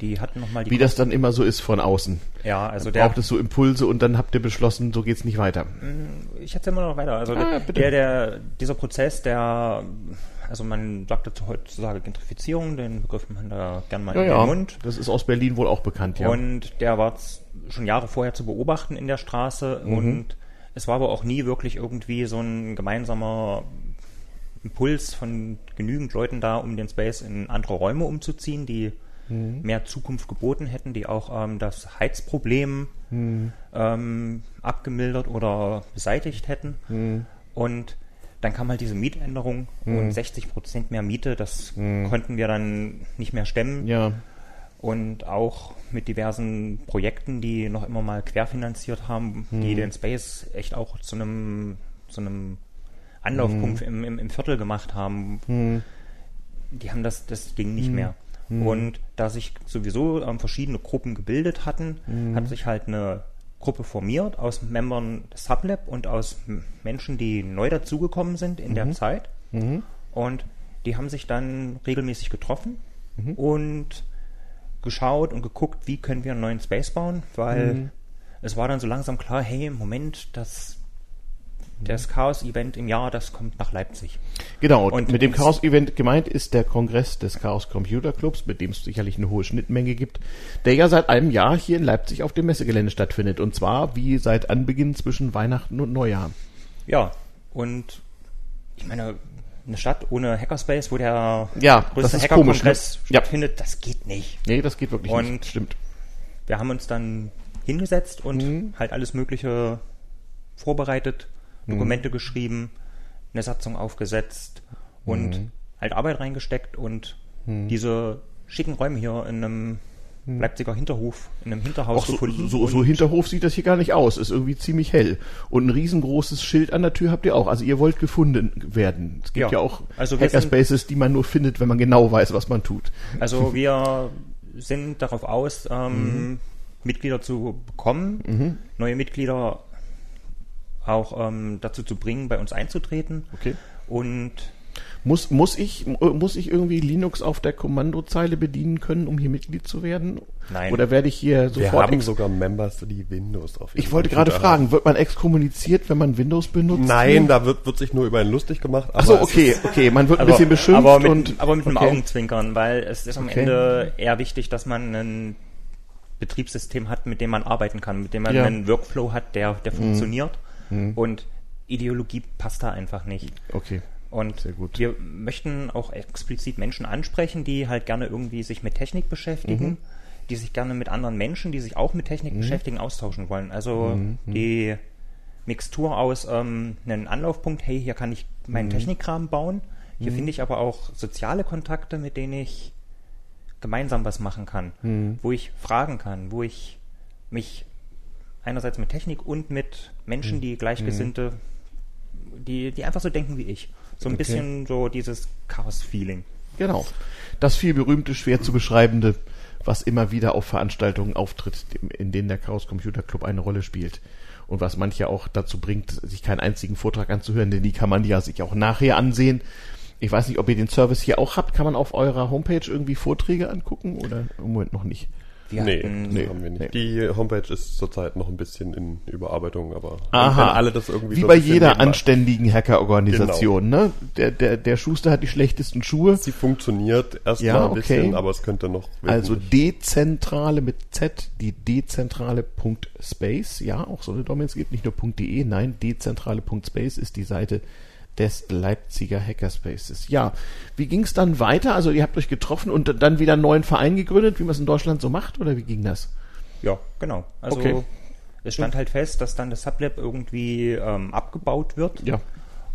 Die hatten noch mal die Wie das dann immer so ist von außen. Ja, also der. Braucht es so Impulse und dann habt ihr beschlossen, so geht's nicht weiter. Mm, ich erzähle immer noch weiter. Also ah, der, der, dieser Prozess, der, also man sagt dazu heutzutage Gentrifizierung, den Begriff man da gern mal ja, in den ja. Mund. Das ist aus Berlin wohl auch bekannt, ja. Und der war schon Jahre vorher zu beobachten in der Straße mhm. und es war aber auch nie wirklich irgendwie so ein gemeinsamer Impuls von genügend Leuten da, um den Space in andere Räume umzuziehen, die mhm. mehr Zukunft geboten hätten, die auch ähm, das Heizproblem mhm. ähm, abgemildert oder beseitigt hätten. Mhm. Und dann kam halt diese Mietänderung und 60 mhm. Prozent mehr Miete, das mhm. konnten wir dann nicht mehr stemmen. Ja. Und auch mit diversen Projekten, die noch immer mal querfinanziert haben, die mhm. den Space echt auch zu einem, zu einem Anlaufpunkt im, im, im, Viertel gemacht haben. Die haben das, das ging nicht mehr. Mhm. Und da sich sowieso ähm, verschiedene Gruppen gebildet hatten, mhm. hat sich halt eine Gruppe formiert aus Membern des Sublab und aus Menschen, die neu dazugekommen sind in mhm. der Zeit. Mhm. Und die haben sich dann regelmäßig getroffen mhm. und geschaut und geguckt, wie können wir einen neuen Space bauen, weil mhm. es war dann so langsam klar, hey, Moment, das das Chaos-Event im Jahr, das kommt nach Leipzig. Genau, und mit dem Chaos-Event gemeint ist der Kongress des Chaos Computer Clubs, mit dem es sicherlich eine hohe Schnittmenge gibt, der ja seit einem Jahr hier in Leipzig auf dem Messegelände stattfindet. Und zwar wie seit Anbeginn zwischen Weihnachten und Neujahr. Ja, und ich meine, eine Stadt ohne Hackerspace, wo der ja, größte Hacker-Kongress ne? stattfindet, ja. das geht nicht. Nee, das geht wirklich und nicht. Stimmt. Wir haben uns dann hingesetzt und mhm. halt alles Mögliche vorbereitet. Dokumente mhm. geschrieben, eine Satzung aufgesetzt und mhm. halt Arbeit reingesteckt und mhm. diese schicken Räume hier in einem mhm. Leipziger Hinterhof, in einem Hinterhaus so, gefunden. So, so Hinterhof sieht das hier gar nicht aus. Ist irgendwie ziemlich hell. Und ein riesengroßes Schild an der Tür habt ihr auch. Also ihr wollt gefunden werden. Es gibt ja, ja auch also Hackerspaces, die man nur findet, wenn man genau weiß, was man tut. Also wir sind darauf aus, ähm, mhm. Mitglieder zu bekommen. Mhm. Neue Mitglieder auch ähm, dazu zu bringen, bei uns einzutreten. Okay. Und muss, muss, ich, muss ich irgendwie Linux auf der Kommandozeile bedienen können, um hier Mitglied zu werden? Nein. Oder werde ich hier sofort... Wir haben sogar Members, die Windows auf Ich wollte gerade fragen, wird man exkommuniziert, wenn man Windows benutzt? Nein, da wird, wird sich nur über einen lustig gemacht. Ach so, okay, okay, man wird ein aber, bisschen beschimpft. Aber mit, und, aber mit okay. einem Augenzwinkern, weil es ist am okay. Ende eher wichtig, dass man ein Betriebssystem hat, mit dem man arbeiten kann, mit dem man ja. einen Workflow hat, der, der mhm. funktioniert. Mhm. Und Ideologie passt da einfach nicht. Okay. Und Sehr gut. wir möchten auch explizit Menschen ansprechen, die halt gerne irgendwie sich mit Technik beschäftigen, mhm. die sich gerne mit anderen Menschen, die sich auch mit Technik mhm. beschäftigen, austauschen wollen. Also mhm. mhm. die Mixtur aus ähm, einem Anlaufpunkt, hey, hier kann ich meinen mhm. Technikkram bauen. Hier mhm. finde ich aber auch soziale Kontakte, mit denen ich gemeinsam was machen kann, wo ich fragen kann, wo ich mich einerseits mit Technik und mit Menschen, die Gleichgesinnte die, die einfach so denken wie ich. So ein okay. bisschen so dieses Chaos-Feeling. Genau. Das viel berühmte, schwer zu beschreibende, was immer wieder auf Veranstaltungen auftritt, in denen der Chaos Computer Club eine Rolle spielt. Und was manche auch dazu bringt, sich keinen einzigen Vortrag anzuhören, denn die kann man ja sich auch nachher ansehen. Ich weiß nicht, ob ihr den Service hier auch habt. Kann man auf eurer Homepage irgendwie Vorträge angucken oder im Moment noch nicht? Wir nee, hatten, nee, haben wir nicht. Nee. Die Homepage ist zurzeit noch ein bisschen in Überarbeitung, aber Aha, alle das irgendwie wie so bei jeder anständigen Hackerorganisation, genau. ne? Der, der, der Schuster hat die schlechtesten Schuhe. Sie funktioniert erstmal ja, ein bisschen, okay. aber es könnte noch. Also dezentrale mit Z, die dezentrale.space, ja, auch so eine Domain, es gibt nicht nur .de, nein, dezentrale.space ist die Seite des Leipziger Hackerspaces. Ja, wie ging es dann weiter? Also ihr habt euch getroffen und dann wieder einen neuen Verein gegründet, wie man es in Deutschland so macht, oder wie ging das? Ja, genau. Also okay. es stand halt fest, dass dann das Sublab irgendwie ähm, abgebaut wird. Ja.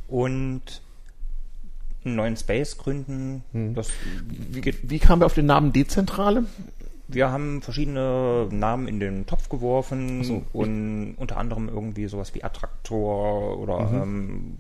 Und einen neuen Space gründen. Hm. wie, wie kamen wir auf den Namen Dezentrale? Wir haben verschiedene Namen in den Topf geworfen so. und unter anderem irgendwie sowas wie Attraktor oder mhm. ähm,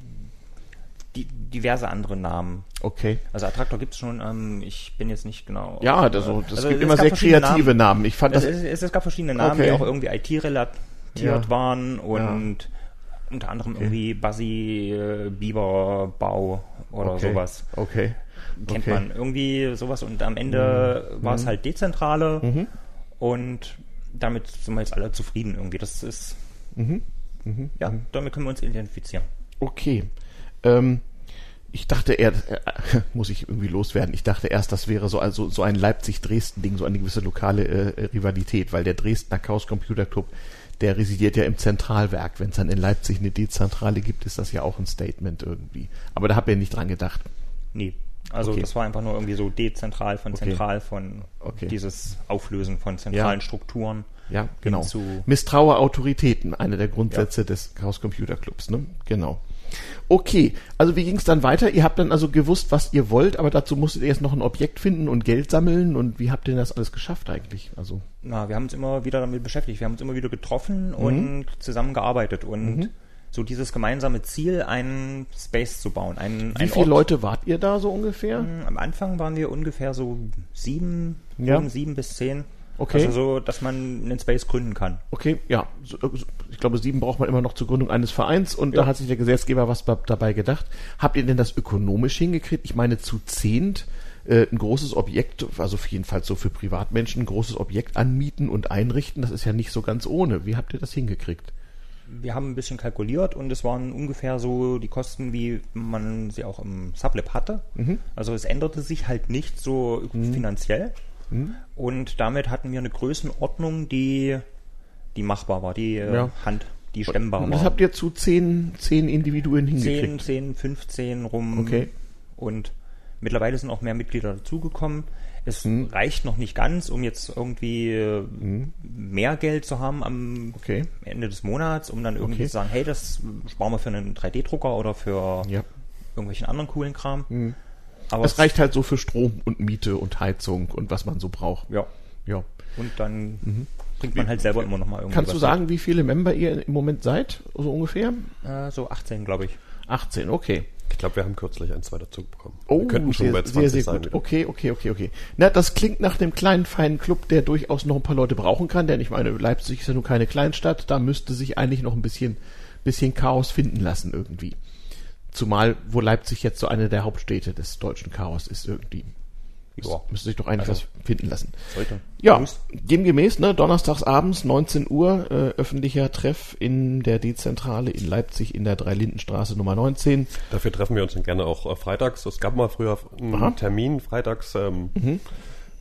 die, diverse andere Namen. Okay. Also Attraktor gibt es schon, ähm, ich bin jetzt nicht genau. Ja, das, das also gibt immer sehr kreative Namen. Namen. Ich fand es, das. Es, es, gab verschiedene Namen, okay. die auch irgendwie IT-relatiert ja. waren und ja. unter anderem okay. irgendwie Buzzy äh, Biber Bau oder okay. sowas. Okay. Kennt man irgendwie sowas und am Ende mhm. war es mhm. halt dezentrale mhm. und damit sind wir jetzt alle zufrieden irgendwie. Das ist. Mhm. Mhm. Ja, mhm. damit können wir uns identifizieren. Okay. Ähm, ich dachte eher, äh, [LAUGHS] muss ich irgendwie loswerden, ich dachte erst, das wäre so, also, so ein Leipzig-Dresden-Ding, so eine gewisse lokale äh, Rivalität, weil der Dresdner Chaos Computer Club, der residiert ja im Zentralwerk. Wenn es dann in Leipzig eine Dezentrale gibt, ist das ja auch ein Statement irgendwie. Aber da habt ihr nicht dran gedacht. Nee. Also okay. das war einfach nur irgendwie so dezentral von okay. zentral von okay. dieses Auflösen von zentralen ja. Strukturen. Ja, genau. Misstraue Autoritäten, eine der Grundsätze ja. des Chaos Computer Clubs, ne? Genau. Okay, also wie ging es dann weiter? Ihr habt dann also gewusst, was ihr wollt, aber dazu musstet ihr erst noch ein Objekt finden und Geld sammeln und wie habt ihr das alles geschafft eigentlich? Also Na, wir haben uns immer wieder damit beschäftigt, wir haben uns immer wieder getroffen mhm. und zusammengearbeitet und mhm. so dieses gemeinsame Ziel, einen Space zu bauen. Einen, wie viele Ort. Leute wart ihr da so ungefähr? Am Anfang waren wir ungefähr so sieben, ja. sieben bis zehn. Okay. Also so, dass man einen Space gründen kann. Okay, ja. Ich glaube, sieben braucht man immer noch zur Gründung eines Vereins und ja. da hat sich der Gesetzgeber was dabei gedacht. Habt ihr denn das ökonomisch hingekriegt? Ich meine, zu zehnt äh, ein großes Objekt, also jedenfalls so für Privatmenschen, ein großes Objekt anmieten und einrichten. Das ist ja nicht so ganz ohne. Wie habt ihr das hingekriegt? Wir haben ein bisschen kalkuliert und es waren ungefähr so die Kosten, wie man sie auch im Sublab hatte. Mhm. Also es änderte sich halt nicht so mhm. finanziell. Mhm. Und damit hatten wir eine Größenordnung, die, die machbar war, die äh, ja. Hand, die stemmbar war. Das habt ihr zu zehn, zehn Individuen hingekriegt? Zehn, zehn, 15 rum. Okay. Und mittlerweile sind auch mehr Mitglieder dazugekommen. Es hm. reicht noch nicht ganz, um jetzt irgendwie hm. mehr Geld zu haben am okay. Ende des Monats, um dann irgendwie okay. zu sagen, hey, das sparen wir für einen 3D-Drucker oder für ja. irgendwelchen anderen coolen Kram. Hm. Aber es reicht halt so für Strom und Miete und Heizung und was man so braucht. Ja. Ja. Und dann mhm. bringt man halt selber immer noch mal irgendwie. Kannst du sagen, mit. wie viele Member ihr im Moment seid? So ungefähr? Äh, so 18, glaube ich. 18, okay. Ich glaube, wir haben kürzlich ein, zwei dazu bekommen. Oh, wir könnten schon sehr, bei 20 sehr, sehr sein. Gut. Okay, okay, okay, okay. Na, das klingt nach dem kleinen, feinen Club, der durchaus noch ein paar Leute brauchen kann, denn ich meine, Leipzig ist ja nun keine Kleinstadt, da müsste sich eigentlich noch ein bisschen, bisschen Chaos finden lassen irgendwie. Zumal, wo Leipzig jetzt so eine der Hauptstädte des deutschen Chaos ist irgendwie. Ja. Müsste sich doch eigentlich also, was finden lassen. Sollte. Ja, demgemäß, ne, donnerstags abends, 19 Uhr, äh, öffentlicher Treff in der Dezentrale in Leipzig in der Dreilindenstraße Nummer 19. Dafür treffen wir uns dann gerne auch äh, freitags. Es gab mal früher einen Aha. Termin freitags ähm, mhm.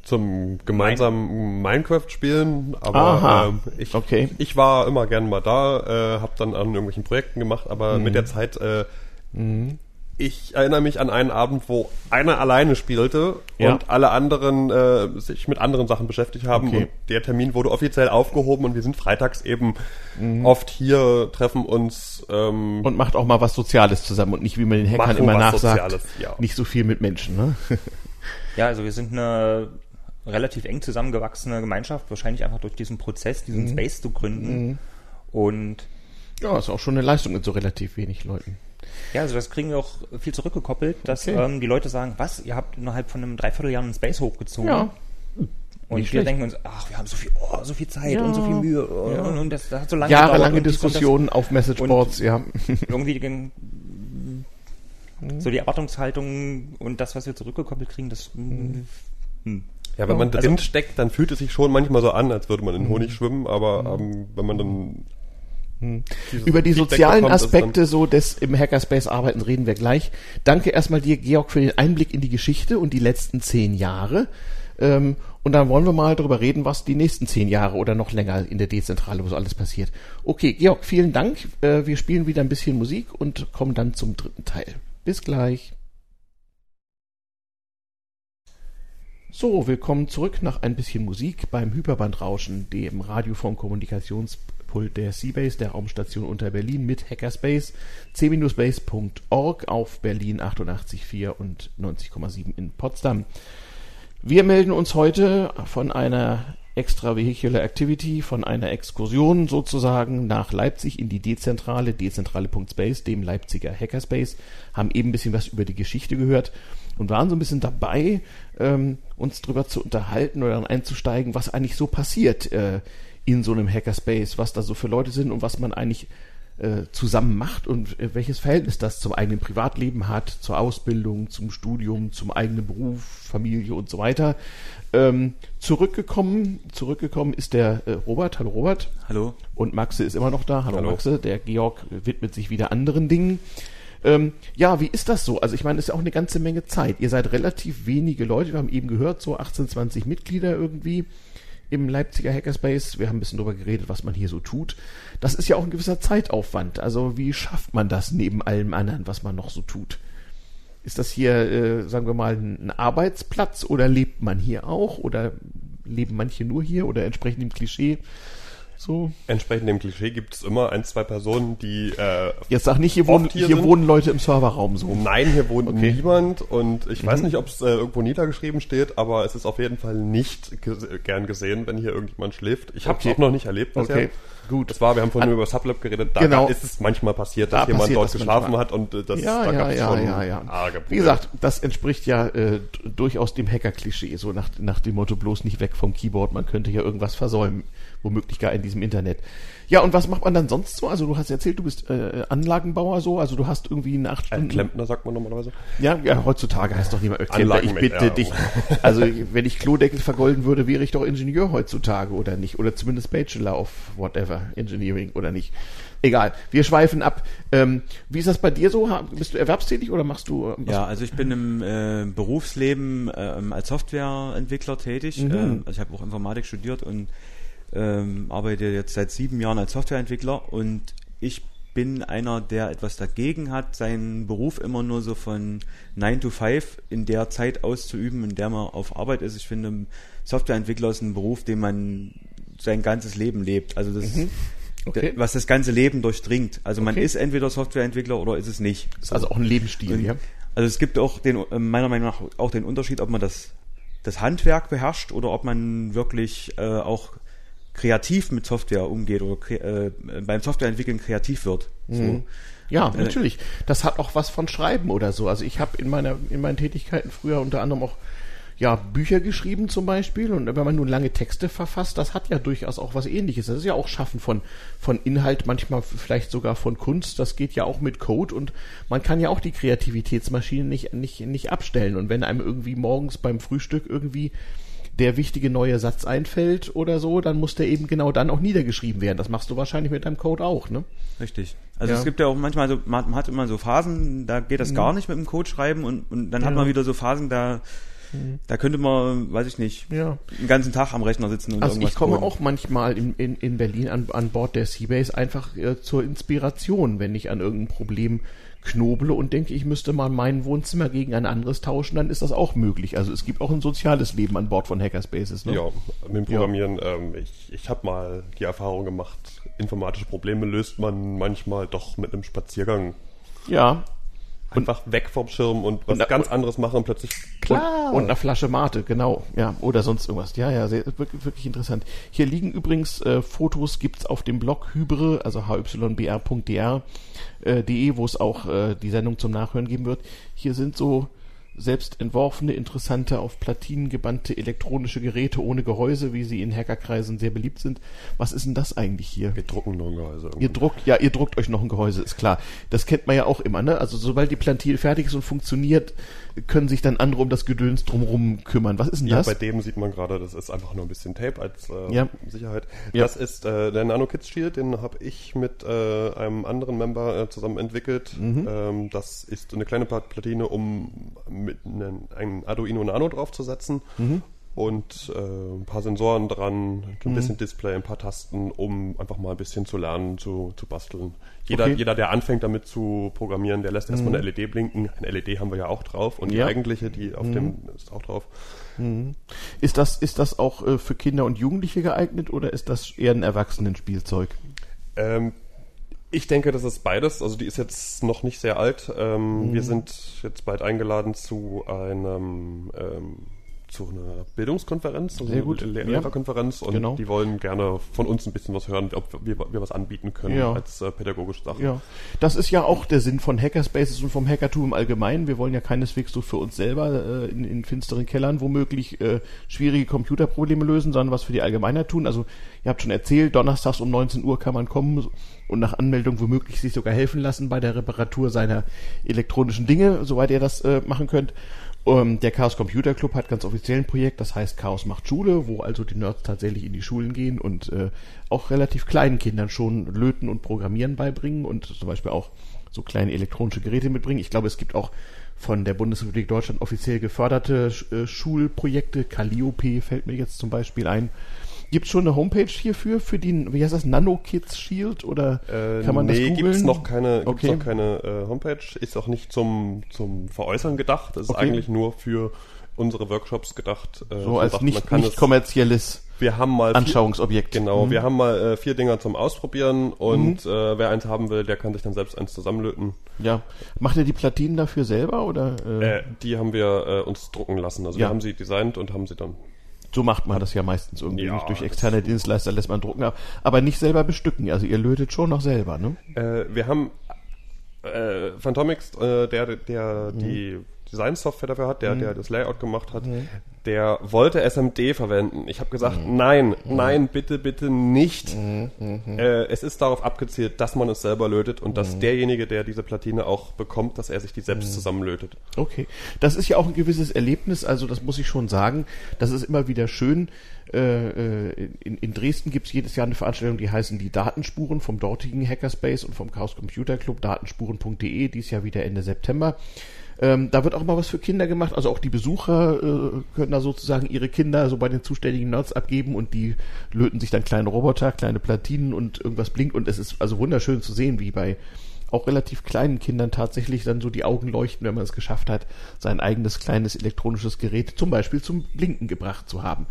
zum gemeinsamen Minecraft spielen, aber ähm, ich, okay. ich war immer gerne mal da, äh, habe dann an irgendwelchen Projekten gemacht, aber mhm. mit der Zeit äh, mhm ich erinnere mich an einen Abend, wo einer alleine spielte ja. und alle anderen äh, sich mit anderen Sachen beschäftigt haben. Okay. Und der Termin wurde offiziell aufgehoben und wir sind freitags eben mhm. oft hier, treffen uns. Ähm, und macht auch mal was Soziales zusammen und nicht, wie man den Hackern immer nachsagt, Soziales, ja. nicht so viel mit Menschen. Ne? [LAUGHS] ja, also wir sind eine relativ eng zusammengewachsene Gemeinschaft, wahrscheinlich einfach durch diesen Prozess, diesen mhm. Space zu gründen. Mhm. Und ja, ist auch schon eine Leistung mit so relativ wenig Leuten. Ja, also das kriegen wir auch viel zurückgekoppelt, dass okay. ähm, die Leute sagen, was, ihr habt innerhalb von einem Dreivierteljahr einen Space hochgezogen. Ja. Und Nicht wir schlecht. denken uns, ach, wir haben so viel, oh, so viel Zeit ja. und so viel Mühe ja. und, und das, das, hat so lange Jahrelange Diskussionen auf Messageboards, ja. [LAUGHS] irgendwie ging, so die Erwartungshaltung und das, was wir zurückgekoppelt kriegen, das mhm. hm. Ja, wenn man also, drin steckt, dann fühlt es sich schon manchmal so an, als würde man in Honig schwimmen, aber ähm, wenn man dann hm. Über die sozialen Aspekte so des im Hackerspace arbeiten reden wir gleich. Danke erstmal dir, Georg, für den Einblick in die Geschichte und die letzten zehn Jahre. Ähm, und dann wollen wir mal darüber reden, was die nächsten zehn Jahre oder noch länger in der Dezentrale, wo so alles passiert. Okay, Georg, vielen Dank. Äh, wir spielen wieder ein bisschen Musik und kommen dann zum dritten Teil. Bis gleich. So, willkommen zurück nach ein bisschen Musik beim Hyperbandrauschen, dem Radio vom Kommunikations Mischpult der Seabase, der Raumstation unter Berlin mit Hackerspace, c-base.org auf Berlin 88,4 und 90,7 in Potsdam. Wir melden uns heute von einer Extravehicular Activity, von einer Exkursion sozusagen nach Leipzig in die Dezentrale, dezentrale.space, dem Leipziger Hackerspace, haben eben ein bisschen was über die Geschichte gehört und waren so ein bisschen dabei, ähm, uns darüber zu unterhalten oder einzusteigen, was eigentlich so passiert äh, in so einem Hackerspace, was da so für Leute sind und was man eigentlich äh, zusammen macht und äh, welches Verhältnis das zum eigenen Privatleben hat, zur Ausbildung, zum Studium, zum eigenen Beruf, Familie und so weiter. Ähm, zurückgekommen, zurückgekommen ist der äh, Robert. Hallo Robert. Hallo. Und Maxe ist immer noch da. Hallo, Hallo. Maxe. Der Georg widmet sich wieder anderen Dingen. Ähm, ja, wie ist das so? Also ich meine, es ist ja auch eine ganze Menge Zeit. Ihr seid relativ wenige Leute. Wir haben eben gehört, so 18, 20 Mitglieder irgendwie im Leipziger Hackerspace. Wir haben ein bisschen darüber geredet, was man hier so tut. Das ist ja auch ein gewisser Zeitaufwand. Also wie schafft man das neben allem anderen, was man noch so tut? Ist das hier, äh, sagen wir mal, ein Arbeitsplatz oder lebt man hier auch oder leben manche nur hier oder entsprechend dem Klischee? So. Entsprechend dem Klischee gibt es immer ein, zwei Personen, die. Äh, Jetzt sag nicht, hier, wohnen, hier, hier wohnen Leute im Serverraum so. Nein, hier wohnt okay. niemand und ich mhm. weiß nicht, ob es äh, irgendwo niedergeschrieben steht, aber es ist auf jeden Fall nicht gern gesehen, wenn hier irgendjemand schläft. Ich habe es okay. auch noch nicht erlebt bisher. Okay. Gut. Das war, wir haben vorhin An über Sublab geredet, da genau. ist es manchmal passiert, dass da jemand passiert dort geschlafen manchmal. hat und äh, das ja, da ja, ja, schon ja, ja. arge Wie gesagt, das entspricht ja äh, durchaus dem Hacker-Klischee, so nach, nach dem Motto bloß nicht weg vom Keyboard, man könnte ja irgendwas versäumen womöglich gar in diesem Internet. Ja, und was macht man dann sonst so? Also du hast erzählt, du bist äh, Anlagenbauer so, also du hast irgendwie eine acht Stunden... Ein Klempner sagt man normalerweise. Ja, ja, heutzutage heißt doch niemand mehr Klempner. Ich bitte dich. Also wenn ich Klodeckel vergolden würde, wäre ich doch Ingenieur heutzutage oder nicht? Oder zumindest Bachelor of whatever, Engineering oder nicht? Egal, wir schweifen ab. Ähm, wie ist das bei dir so? Bist du erwerbstätig oder machst du... Äh, ja, also ich bin im äh, Berufsleben äh, als Softwareentwickler tätig. Mhm. Ähm, also ich habe auch Informatik studiert und ähm, arbeite jetzt seit sieben Jahren als Softwareentwickler und ich bin einer, der etwas dagegen hat, seinen Beruf immer nur so von 9 to 5 in der Zeit auszuüben, in der man auf Arbeit ist. Ich finde, Softwareentwickler ist ein Beruf, den man sein ganzes Leben lebt. Also das mhm. okay. was das ganze Leben durchdringt. Also man ist entweder Softwareentwickler oder ist es nicht. Das ist also auch ein Lebensstil, Und, ja. Also es gibt auch den, äh, meiner Meinung nach auch den Unterschied, ob man das, das Handwerk beherrscht oder ob man wirklich äh, auch kreativ mit Software umgeht oder äh, beim Softwareentwickeln kreativ wird. So. Mhm. Ja, äh, natürlich. Das hat auch was von Schreiben oder so. Also ich habe in meiner in meinen Tätigkeiten früher unter anderem auch ja Bücher geschrieben zum Beispiel und wenn man nun lange Texte verfasst, das hat ja durchaus auch was Ähnliches. Das ist ja auch Schaffen von von Inhalt, manchmal vielleicht sogar von Kunst. Das geht ja auch mit Code und man kann ja auch die Kreativitätsmaschine nicht nicht nicht abstellen. Und wenn einem irgendwie morgens beim Frühstück irgendwie der wichtige neue Satz einfällt oder so, dann muss der eben genau dann auch niedergeschrieben werden. Das machst du wahrscheinlich mit deinem Code auch, ne? Richtig. Also ja. es gibt ja auch manchmal so, man hat immer so Phasen, da geht das mhm. gar nicht mit dem Code schreiben und, und dann ja. hat man wieder so Phasen, da mhm. da könnte man, weiß ich nicht, ja. den ganzen Tag am Rechner sitzen und also irgendwas ich komme coden. auch manchmal in, in, in Berlin an, an Bord der Seabase einfach äh, zur Inspiration, wenn ich an irgendein Problem knoble und denke, ich müsste mal mein Wohnzimmer gegen ein anderes tauschen, dann ist das auch möglich. Also es gibt auch ein soziales Leben an Bord von Hackerspaces. Ne? Ja, mit dem Programmieren. Ja. Ähm, ich ich habe mal die Erfahrung gemacht, informatische Probleme löst man manchmal doch mit einem Spaziergang. Ja, einfach weg vom Schirm und was und, ganz anderes machen und plötzlich klar. und, und eine Flasche Mate genau ja oder sonst irgendwas. Ja ja sehr, wirklich, wirklich interessant. Hier liegen übrigens äh, Fotos gibt's auf dem Blog hybre also hybr.dr äh, de wo es auch äh, die Sendung zum Nachhören geben wird. Hier sind so selbst entworfene, interessante, auf Platinen gebannte elektronische Geräte ohne Gehäuse, wie sie in Hackerkreisen sehr beliebt sind. Was ist denn das eigentlich hier? Wir drucken noch ein Gehäuse. Ihr druckt, ja, ihr druckt euch noch ein Gehäuse, ist klar. Das kennt man ja auch immer, ne? Also sobald die Plantine fertig ist und funktioniert, können sich dann andere um das Gedöns drumherum kümmern. Was ist denn ja, das? bei dem sieht man gerade, das ist einfach nur ein bisschen Tape als äh, ja. Sicherheit. Ja. Das ist äh, der Nano Kids Shield, den habe ich mit äh, einem anderen Member äh, zusammen entwickelt. Mhm. Ähm, das ist eine kleine Platine, um mit einem, einem Arduino Nano draufzusetzen. Mhm und äh, ein paar Sensoren dran, ein mhm. bisschen Display, ein paar Tasten, um einfach mal ein bisschen zu lernen, zu, zu basteln. Jeder, okay. jeder, der anfängt damit zu programmieren, der lässt erstmal mhm. eine LED blinken. Eine LED haben wir ja auch drauf und ja. die eigentliche, die auf mhm. dem ist auch drauf. Mhm. Ist das, ist das auch äh, für Kinder und Jugendliche geeignet oder ist das eher ein Erwachsenenspielzeug? Ähm, ich denke, das ist beides. Also die ist jetzt noch nicht sehr alt. Ähm, wir mhm. sind jetzt bald eingeladen zu einem ähm, zu einer Bildungskonferenz, also Sehr gut. eine Lehrerkonferenz und genau. die wollen gerne von uns ein bisschen was hören, ob wir, wir was anbieten können ja. als äh, pädagogische Sache. Ja, das ist ja auch der Sinn von Hackerspaces und vom Hackertum im Allgemeinen. Wir wollen ja keineswegs so für uns selber äh, in, in finsteren Kellern womöglich äh, schwierige Computerprobleme lösen, sondern was für die Allgemeinheit tun. Also ihr habt schon erzählt, donnerstags um 19 Uhr kann man kommen und nach Anmeldung womöglich sich sogar helfen lassen bei der Reparatur seiner elektronischen Dinge, soweit ihr das äh, machen könnt. Ähm, der Chaos Computer Club hat ganz offiziell ein Projekt, das heißt Chaos macht Schule, wo also die Nerds tatsächlich in die Schulen gehen und äh, auch relativ kleinen Kindern schon Löten und Programmieren beibringen und zum Beispiel auch so kleine elektronische Geräte mitbringen. Ich glaube, es gibt auch von der Bundesrepublik Deutschland offiziell geförderte äh, Schulprojekte. Calliope fällt mir jetzt zum Beispiel ein. Gibt es schon eine Homepage hierfür, für die, wie heißt das, Nano Kids Shield oder äh, kann man nee, das googeln? gibt's noch keine, okay. gibt's noch keine äh, Homepage. Ist auch nicht zum, zum Veräußern gedacht. Das okay. ist eigentlich nur für unsere Workshops gedacht. Äh, so als sagt, nicht, nicht kommerzielles wir haben mal Anschauungsobjekt. Vier, genau, mhm. wir haben mal äh, vier Dinger zum Ausprobieren und mhm. äh, wer eins haben will, der kann sich dann selbst eins zusammenlöten. Ja. Macht ihr die Platinen dafür selber oder? Äh? Äh, die haben wir äh, uns drucken lassen. Also ja. wir haben sie designt und haben sie dann so macht man das ja meistens irgendwie. Ja, durch externe Dienstleister lässt man drucken, aber nicht selber bestücken. Also ihr lötet schon noch selber, ne? Äh, wir haben äh, Phantomix, äh, der, der mhm. Designsoftware dafür hat, der, mhm. der das Layout gemacht hat, mhm. der wollte SMD verwenden. Ich habe gesagt, mhm. nein, mhm. nein, bitte, bitte nicht. Mhm. Mhm. Äh, es ist darauf abgezielt, dass man es selber lötet und dass derjenige, der diese Platine auch bekommt, dass er sich die selbst zusammenlötet. Okay, das ist ja auch ein gewisses Erlebnis, also das muss ich schon sagen. Das ist immer wieder schön. Äh, äh, in, in Dresden gibt es jedes Jahr eine Veranstaltung, die heißen die Datenspuren vom dortigen Hackerspace und vom Chaos Computer Club, datenspuren.de, dies Jahr wieder Ende September. Ähm, da wird auch mal was für Kinder gemacht. Also auch die Besucher äh, können da sozusagen ihre Kinder so bei den zuständigen Nerds abgeben und die löten sich dann kleine Roboter, kleine Platinen und irgendwas blinkt. Und es ist also wunderschön zu sehen, wie bei auch relativ kleinen Kindern tatsächlich dann so die Augen leuchten, wenn man es geschafft hat, sein eigenes kleines elektronisches Gerät zum Beispiel zum Blinken gebracht zu haben.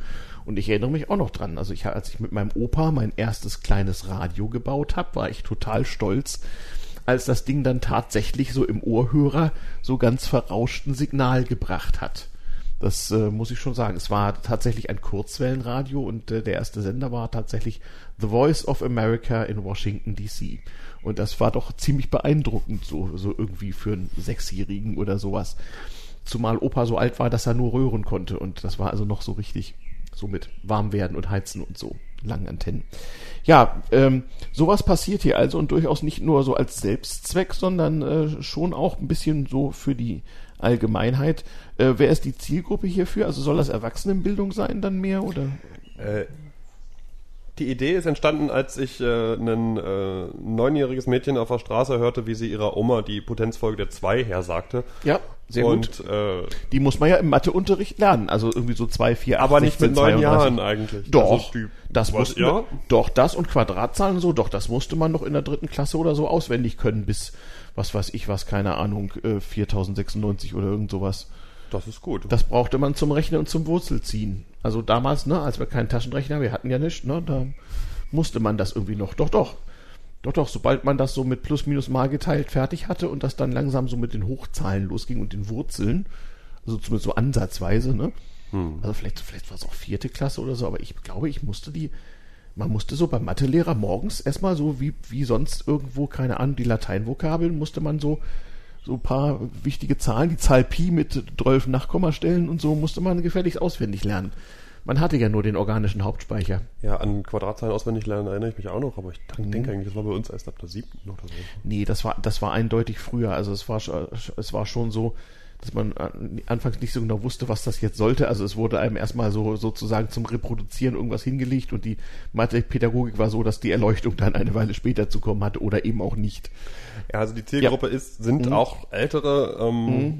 Und ich erinnere mich auch noch dran. Also ich, als ich mit meinem Opa mein erstes kleines Radio gebaut habe, war ich total stolz, als das Ding dann tatsächlich so im Ohrhörer so ganz verrauschten Signal gebracht hat. Das äh, muss ich schon sagen. Es war tatsächlich ein Kurzwellenradio und äh, der erste Sender war tatsächlich The Voice of America in Washington DC. Und das war doch ziemlich beeindruckend, so, so irgendwie für einen Sechsjährigen oder sowas. Zumal Opa so alt war, dass er nur röhren konnte und das war also noch so richtig so mit warm werden und heizen und so langen Antennen. Ja, ähm, sowas passiert hier also und durchaus nicht nur so als Selbstzweck, sondern äh, schon auch ein bisschen so für die Allgemeinheit. Äh, wer ist die Zielgruppe hierfür? Also soll das Erwachsenenbildung sein dann mehr oder? Äh, die Idee ist entstanden, als ich äh, ein äh, neunjähriges Mädchen auf der Straße hörte, wie sie ihrer Oma die Potenzfolge der 2 hersagte. Ja, sehr und, gut. Äh, die muss man ja im Matheunterricht lernen, also irgendwie so 2, 4, 8, Aber 16, nicht mit neun Jahren eigentlich. Doch, also die, das was, ja? doch, das und Quadratzahlen und so, doch, das musste man noch in der dritten Klasse oder so auswendig können bis, was weiß ich was, keine Ahnung, äh, 4096 oder irgend sowas. Das ist gut. Das brauchte man zum Rechnen und zum Wurzelziehen. Also damals, ne, als wir keinen Taschenrechner, wir hatten ja nichts, ne, da musste man das irgendwie noch. Doch, doch. Doch, doch, sobald man das so mit Plus, Minus, Mal geteilt fertig hatte und das dann langsam so mit den Hochzahlen losging und den Wurzeln, also zumindest so ansatzweise, ne? Hm. Also vielleicht, vielleicht war es auch vierte Klasse oder so, aber ich glaube, ich musste die, man musste so beim Mathelehrer morgens erstmal so wie, wie sonst irgendwo, keine Ahnung, die Lateinvokabeln musste man so so ein paar wichtige Zahlen, die Zahl Pi mit 12 Nachkommastellen und so musste man gefälligst auswendig lernen. Man hatte ja nur den organischen Hauptspeicher. Ja, an Quadratzahlen auswendig lernen erinnere ich mich auch noch, aber ich mhm. denke eigentlich, das war bei uns erst ab der siebten oder so. Nee, das war, das war eindeutig früher. Also es war, es war schon so, dass man anfangs nicht so genau wusste, was das jetzt sollte. Also es wurde einem erstmal so sozusagen zum Reproduzieren irgendwas hingelegt und die Mathe-Pädagogik war so, dass die Erleuchtung dann eine Weile später zu kommen hatte oder eben auch nicht. Ja, also die Zielgruppe ja. ist, sind mhm. auch ältere, ähm, mhm.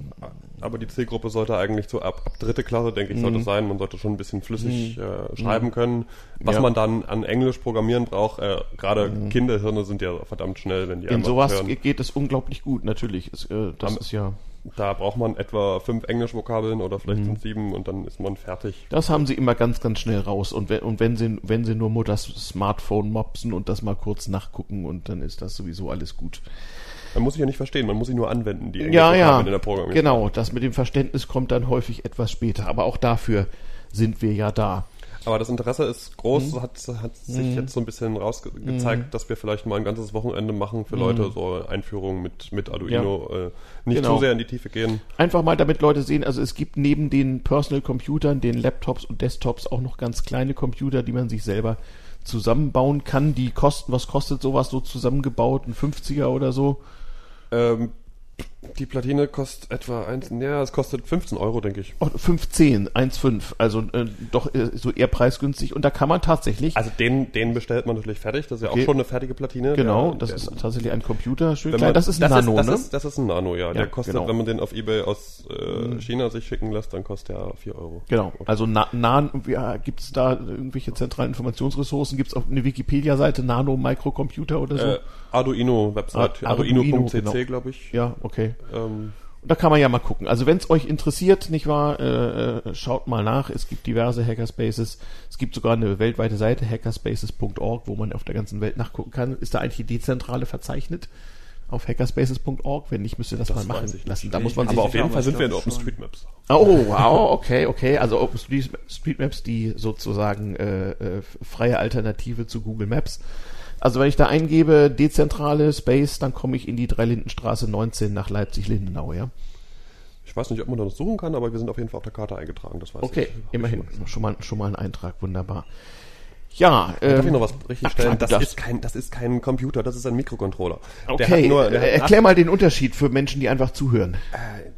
aber die Zielgruppe sollte eigentlich so ab, ab dritte Klasse, denke ich, sollte mhm. sein. Man sollte schon ein bisschen flüssig mhm. äh, schreiben mhm. können. Was ja. man dann an Englisch programmieren braucht, äh, gerade mhm. Kinderhirne sind ja verdammt schnell, wenn die In sowas hören. geht es unglaublich gut, natürlich. Es, äh, das Am, ist ja da braucht man etwa fünf Englischvokabeln oder vielleicht mhm. sind sieben und dann ist man fertig. Das haben sie immer ganz, ganz schnell raus. Und wenn, und wenn sie, wenn sie nur Mutters Smartphone mopsen und das mal kurz nachgucken und dann ist das sowieso alles gut. Man muss sich ja nicht verstehen, man muss sie nur anwenden, die ja, ja, in der Programmierung. Genau, das mit dem Verständnis kommt dann häufig etwas später. Aber auch dafür sind wir ja da. Aber das Interesse ist groß, mhm. hat, hat sich mhm. jetzt so ein bisschen rausgezeigt, mhm. dass wir vielleicht mal ein ganzes Wochenende machen für Leute, mhm. so Einführungen mit, mit Arduino, ja. äh, nicht genau. zu sehr in die Tiefe gehen. Einfach mal damit Leute sehen, also es gibt neben den Personal Computern, den Laptops und Desktops auch noch ganz kleine Computer, die man sich selber zusammenbauen kann. Die kosten, was kostet sowas so zusammengebaut? Ein 50er oder so? Ähm, die Platine kostet etwa eins, ja, es kostet 15 Euro, denke ich. Oh, 15, 1,5, also äh, doch äh, so eher preisgünstig und da kann man tatsächlich. Also den, den bestellt man natürlich fertig, das ist ja okay. auch schon eine fertige Platine. Genau, der, das der, ist tatsächlich ein Computer, schön klein. Man, das ist ein das Nano, ist, das ne? Ist, das ist ein Nano, ja. ja der kostet, genau. wenn man den auf Ebay aus äh, mhm. China sich schicken lässt, dann kostet er 4 Euro. Genau, okay. also Na Nano, ja, gibt es da irgendwelche zentralen Informationsressourcen? Gibt es auf eine Wikipedia-Seite Nano Microcomputer oder so? Äh, Arduino-Website, Arduino.cc, Arduino, genau. glaube ich. Ja, okay. Ähm, da kann man ja mal gucken. Also wenn es euch interessiert, nicht wahr, äh, äh, schaut mal nach. Es gibt diverse Hackerspaces. Es gibt sogar eine weltweite Seite, hackerspaces.org, wo man auf der ganzen Welt nachgucken kann. Ist da eigentlich die dezentrale verzeichnet? Auf hackerspaces.org? Wenn nicht, müsst ihr das, das mal machen lassen. Da muss man Aber auf jeden Fall sind wir in OpenStreetMaps. Oh, wow, okay, okay. Also OpenStreetMaps, die sozusagen äh, äh, freie Alternative zu Google Maps. Also wenn ich da eingebe dezentrale Space, dann komme ich in die Dreilindenstraße 19 nach Leipzig-Lindenau, ja. Ich weiß nicht, ob man das suchen kann, aber wir sind auf jeden Fall auf der Karte eingetragen, das weiß okay, ich. Okay, immerhin. Schon mal, schon mal ein Eintrag, wunderbar. Ja, ähm, Darf ich noch was richtig stellen? Das ist, kein, das ist kein Computer, das ist ein Mikrocontroller. Okay, nur, erklär mal den Unterschied für Menschen, die einfach zuhören. Äh,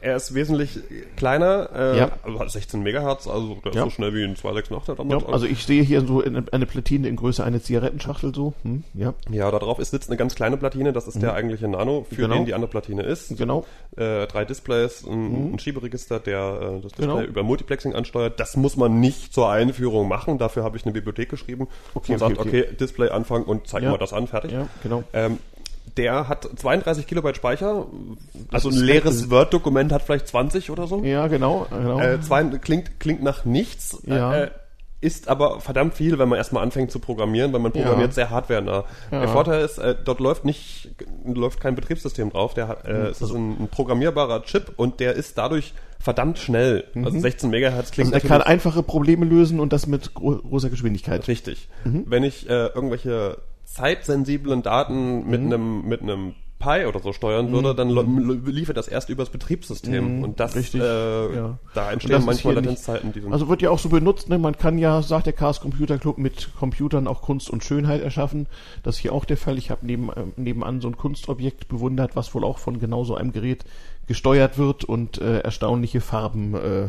er ist wesentlich kleiner, äh, ja. also 16 Megahertz, also der ist ja. so schnell wie ein 286 damals. Ja, also ich sehe hier so eine, eine Platine in Größe eine Zigarettenschachtel so. Hm, ja. ja, da drauf ist sitzt eine ganz kleine Platine, das ist mhm. der eigentliche Nano, für genau. den die andere Platine ist. Genau. Äh, drei Displays, ein, mhm. ein Schieberegister, der äh, das Display genau. über Multiplexing ansteuert. Das muss man nicht zur Einführung machen, dafür habe ich eine Bibliothek geschrieben okay, und sagt, okay, okay. okay, Display anfangen und zeig mal das an, fertig. Ja, genau. Ähm, der hat 32 Kilobyte Speicher. Also ein leeres Word-Dokument hat vielleicht 20 oder so. Ja, genau. genau. Äh, zwei, klingt, klingt nach nichts. Ja. Äh, ist aber verdammt viel, wenn man erstmal anfängt zu programmieren, weil man programmiert ja. sehr hardwarenah. Ja. Der Vorteil ist, äh, dort läuft nicht, läuft kein Betriebssystem drauf. Der hat, äh, mhm. es ist ein, ein, programmierbarer Chip und der ist dadurch verdammt schnell. Also mhm. Also 16 Megahertz klingt. Also er kann einfache Probleme lösen und das mit gro großer Geschwindigkeit. Richtig. Mhm. Wenn ich äh, irgendwelche zeitsensiblen Daten mit mhm. einem mit einem Pi oder so steuern würde, dann mhm. liefert das erst übers Betriebssystem. Mhm, und das, Richtig, äh, ja. da entstehen manchmal Latenzzeiten. Die also wird ja auch so benutzt, ne? man kann ja, sagt der Chaos Computer Club, mit Computern auch Kunst und Schönheit erschaffen. Das ist hier auch der Fall. Ich habe neben, äh, nebenan so ein Kunstobjekt bewundert, was wohl auch von genau so einem Gerät gesteuert wird und äh, erstaunliche Farben äh,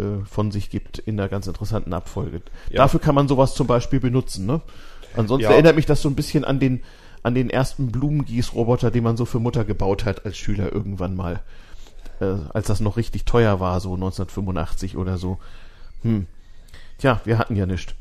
äh, von sich gibt in einer ganz interessanten Abfolge. Ja. Dafür kann man sowas zum Beispiel benutzen. Ne? Ansonsten ja. erinnert mich das so ein bisschen an den, an den ersten Blumengießroboter, den man so für Mutter gebaut hat als Schüler irgendwann mal. Äh, als das noch richtig teuer war, so 1985 oder so. Hm. Tja, wir hatten ja nichts.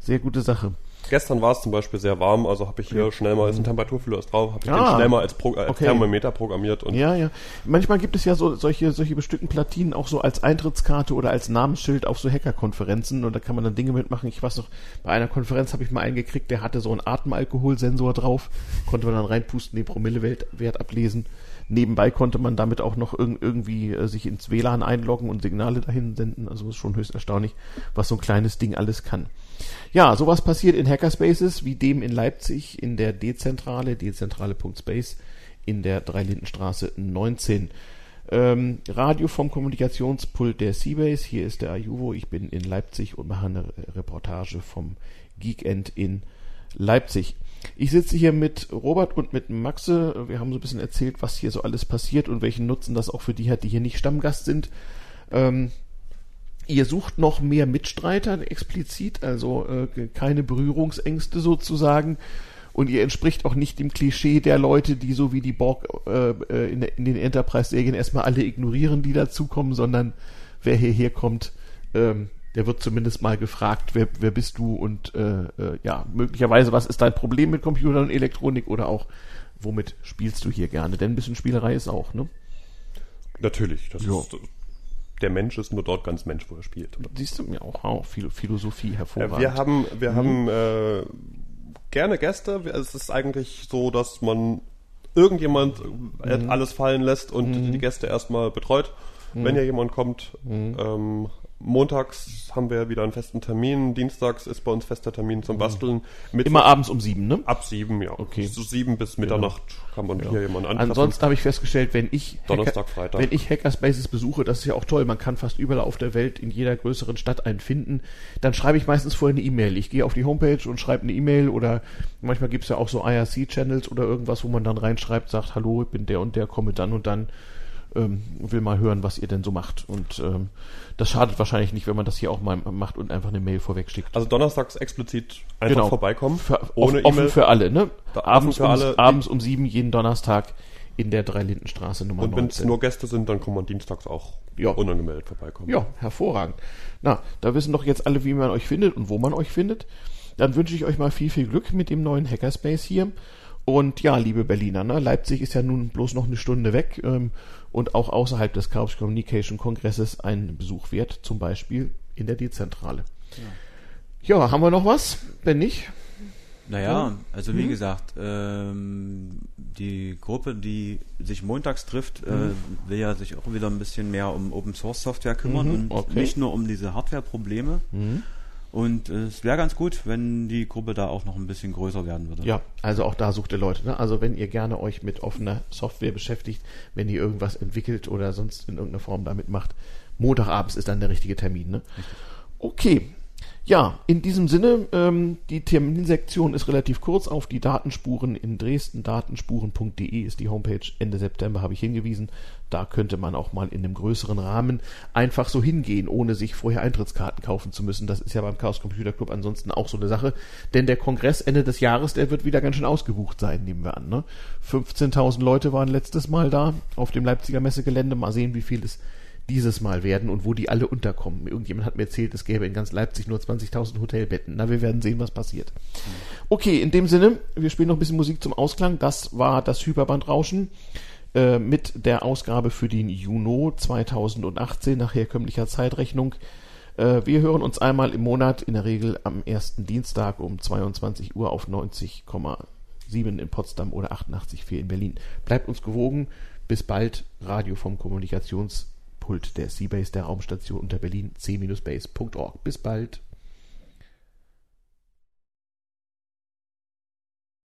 Sehr gute Sache. Gestern war es zum Beispiel sehr warm, also habe ich hier schnell mal, ist ein Temperaturfühler drauf, habe ich ah, den schnell mal als, Pro, als okay. Thermometer programmiert. Und ja, ja. Manchmal gibt es ja so solche, solche bestückten Platinen auch so als Eintrittskarte oder als Namensschild auf so Hackerkonferenzen und da kann man dann Dinge mitmachen. Ich weiß noch, bei einer Konferenz habe ich mal einen gekriegt, der hatte so einen Atemalkoholsensor drauf, konnte man dann reinpusten, den Promillewert ablesen. Nebenbei konnte man damit auch noch irg irgendwie äh, sich ins WLAN einloggen und Signale dahin senden. Also ist schon höchst erstaunlich, was so ein kleines Ding alles kann. Ja, sowas passiert in Hackerspaces wie dem in Leipzig in der Dezentrale, dezentrale.space in der Dreilindenstraße 19. Ähm, Radio vom Kommunikationspult der Seabase. Hier ist der Ajuvo. Ich bin in Leipzig und mache eine Reportage vom Geekend in Leipzig. Ich sitze hier mit Robert und mit Maxe. Wir haben so ein bisschen erzählt, was hier so alles passiert und welchen Nutzen das auch für die hat, die hier nicht Stammgast sind. Ähm, ihr sucht noch mehr Mitstreiter explizit, also äh, keine Berührungsängste sozusagen. Und ihr entspricht auch nicht dem Klischee der Leute, die so wie die Borg äh, äh in, in, den Enterprise-Serien erstmal alle ignorieren, die dazukommen, sondern wer hierher kommt, ähm, der wird zumindest mal gefragt, wer, wer bist du und äh, äh, ja, möglicherweise, was ist dein Problem mit Computern und Elektronik oder auch, womit spielst du hier gerne? Denn ein bisschen Spielerei ist auch, ne? Natürlich, das jo. ist der Mensch ist nur dort ganz Mensch, wo er spielt. Siehst du mir auch, auch Philosophie hervorragend. wir haben, wir mhm. haben äh, gerne Gäste. Es ist eigentlich so, dass man irgendjemand mhm. alles fallen lässt und mhm. die Gäste erstmal betreut. Wenn ja mhm. jemand kommt, mhm. ähm, montags haben wir wieder einen festen Termin, dienstags ist bei uns fester Termin zum mhm. Basteln. Mittwoch, Immer abends um sieben, ne? Ab sieben, ja. Okay. So sieben bis Mitternacht ja. kann man ja. hier jemanden antreffen. Ansonsten habe ich festgestellt, wenn ich Donnerstag, Hacker, Freitag. wenn ich Hackerspaces besuche, das ist ja auch toll, man kann fast überall auf der Welt in jeder größeren Stadt einen finden, dann schreibe ich meistens vorher eine E-Mail. Ich gehe auf die Homepage und schreibe eine E-Mail oder manchmal gibt es ja auch so IRC-Channels oder irgendwas, wo man dann reinschreibt, sagt, hallo, ich bin der und der, komme dann und dann ähm, will mal hören, was ihr denn so macht. Und ähm, das schadet wahrscheinlich nicht, wenn man das hier auch mal macht und einfach eine Mail vorweg schickt. Also donnerstags explizit einfach genau. vorbeikommen. Für, ohne offen für alle, ne? Abends, für um, alle, abends um sieben jeden Donnerstag in der Dreilindenstraße Nummer Und wenn es nur Gäste sind, dann kann man dienstags auch ja. unangemeldet vorbeikommen. Ja, hervorragend. Na, da wissen doch jetzt alle, wie man euch findet und wo man euch findet. Dann wünsche ich euch mal viel, viel Glück mit dem neuen Hackerspace hier. Und ja, liebe Berliner, ne, Leipzig ist ja nun bloß noch eine Stunde weg ähm, und auch außerhalb des Chaos Communication Kongresses ein Besuch wert, zum Beispiel in der Dezentrale. Ja, ja haben wir noch was? Wenn nicht? Naja, also wie hm? gesagt, ähm, die Gruppe, die sich montags trifft, äh, hm. will ja sich auch wieder ein bisschen mehr um Open Source Software kümmern mhm, und okay. nicht nur um diese Hardware-Probleme. Und äh, es wäre ganz gut, wenn die Gruppe da auch noch ein bisschen größer werden würde. Ja, also auch da sucht ihr Leute. Ne? Also wenn ihr gerne euch mit offener Software beschäftigt, wenn ihr irgendwas entwickelt oder sonst in irgendeiner Form damit macht, Montagabends ist dann der richtige Termin. Ne? Okay, ja, in diesem Sinne, ähm, die Terminsektion ist relativ kurz auf die Datenspuren in Dresden. Datenspuren.de ist die Homepage. Ende September habe ich hingewiesen. Da könnte man auch mal in einem größeren Rahmen einfach so hingehen, ohne sich vorher Eintrittskarten kaufen zu müssen. Das ist ja beim Chaos Computer Club ansonsten auch so eine Sache. Denn der Kongress Ende des Jahres, der wird wieder ganz schön ausgebucht sein, nehmen wir an. Ne? 15.000 Leute waren letztes Mal da auf dem Leipziger Messegelände. Mal sehen, wie viel es dieses Mal werden und wo die alle unterkommen. Irgendjemand hat mir erzählt, es gäbe in ganz Leipzig nur 20.000 Hotelbetten. Na, wir werden sehen, was passiert. Okay, in dem Sinne, wir spielen noch ein bisschen Musik zum Ausklang. Das war das Hyperbandrauschen äh, mit der Ausgabe für den Juni 2018 nach herkömmlicher Zeitrechnung. Äh, wir hören uns einmal im Monat, in der Regel am ersten Dienstag um 22 Uhr auf 90,7 in Potsdam oder 88,4 in Berlin. Bleibt uns gewogen. Bis bald. Radio vom Kommunikations Pult der Seabase der Raumstation unter Berlin c-base.org. Bis bald.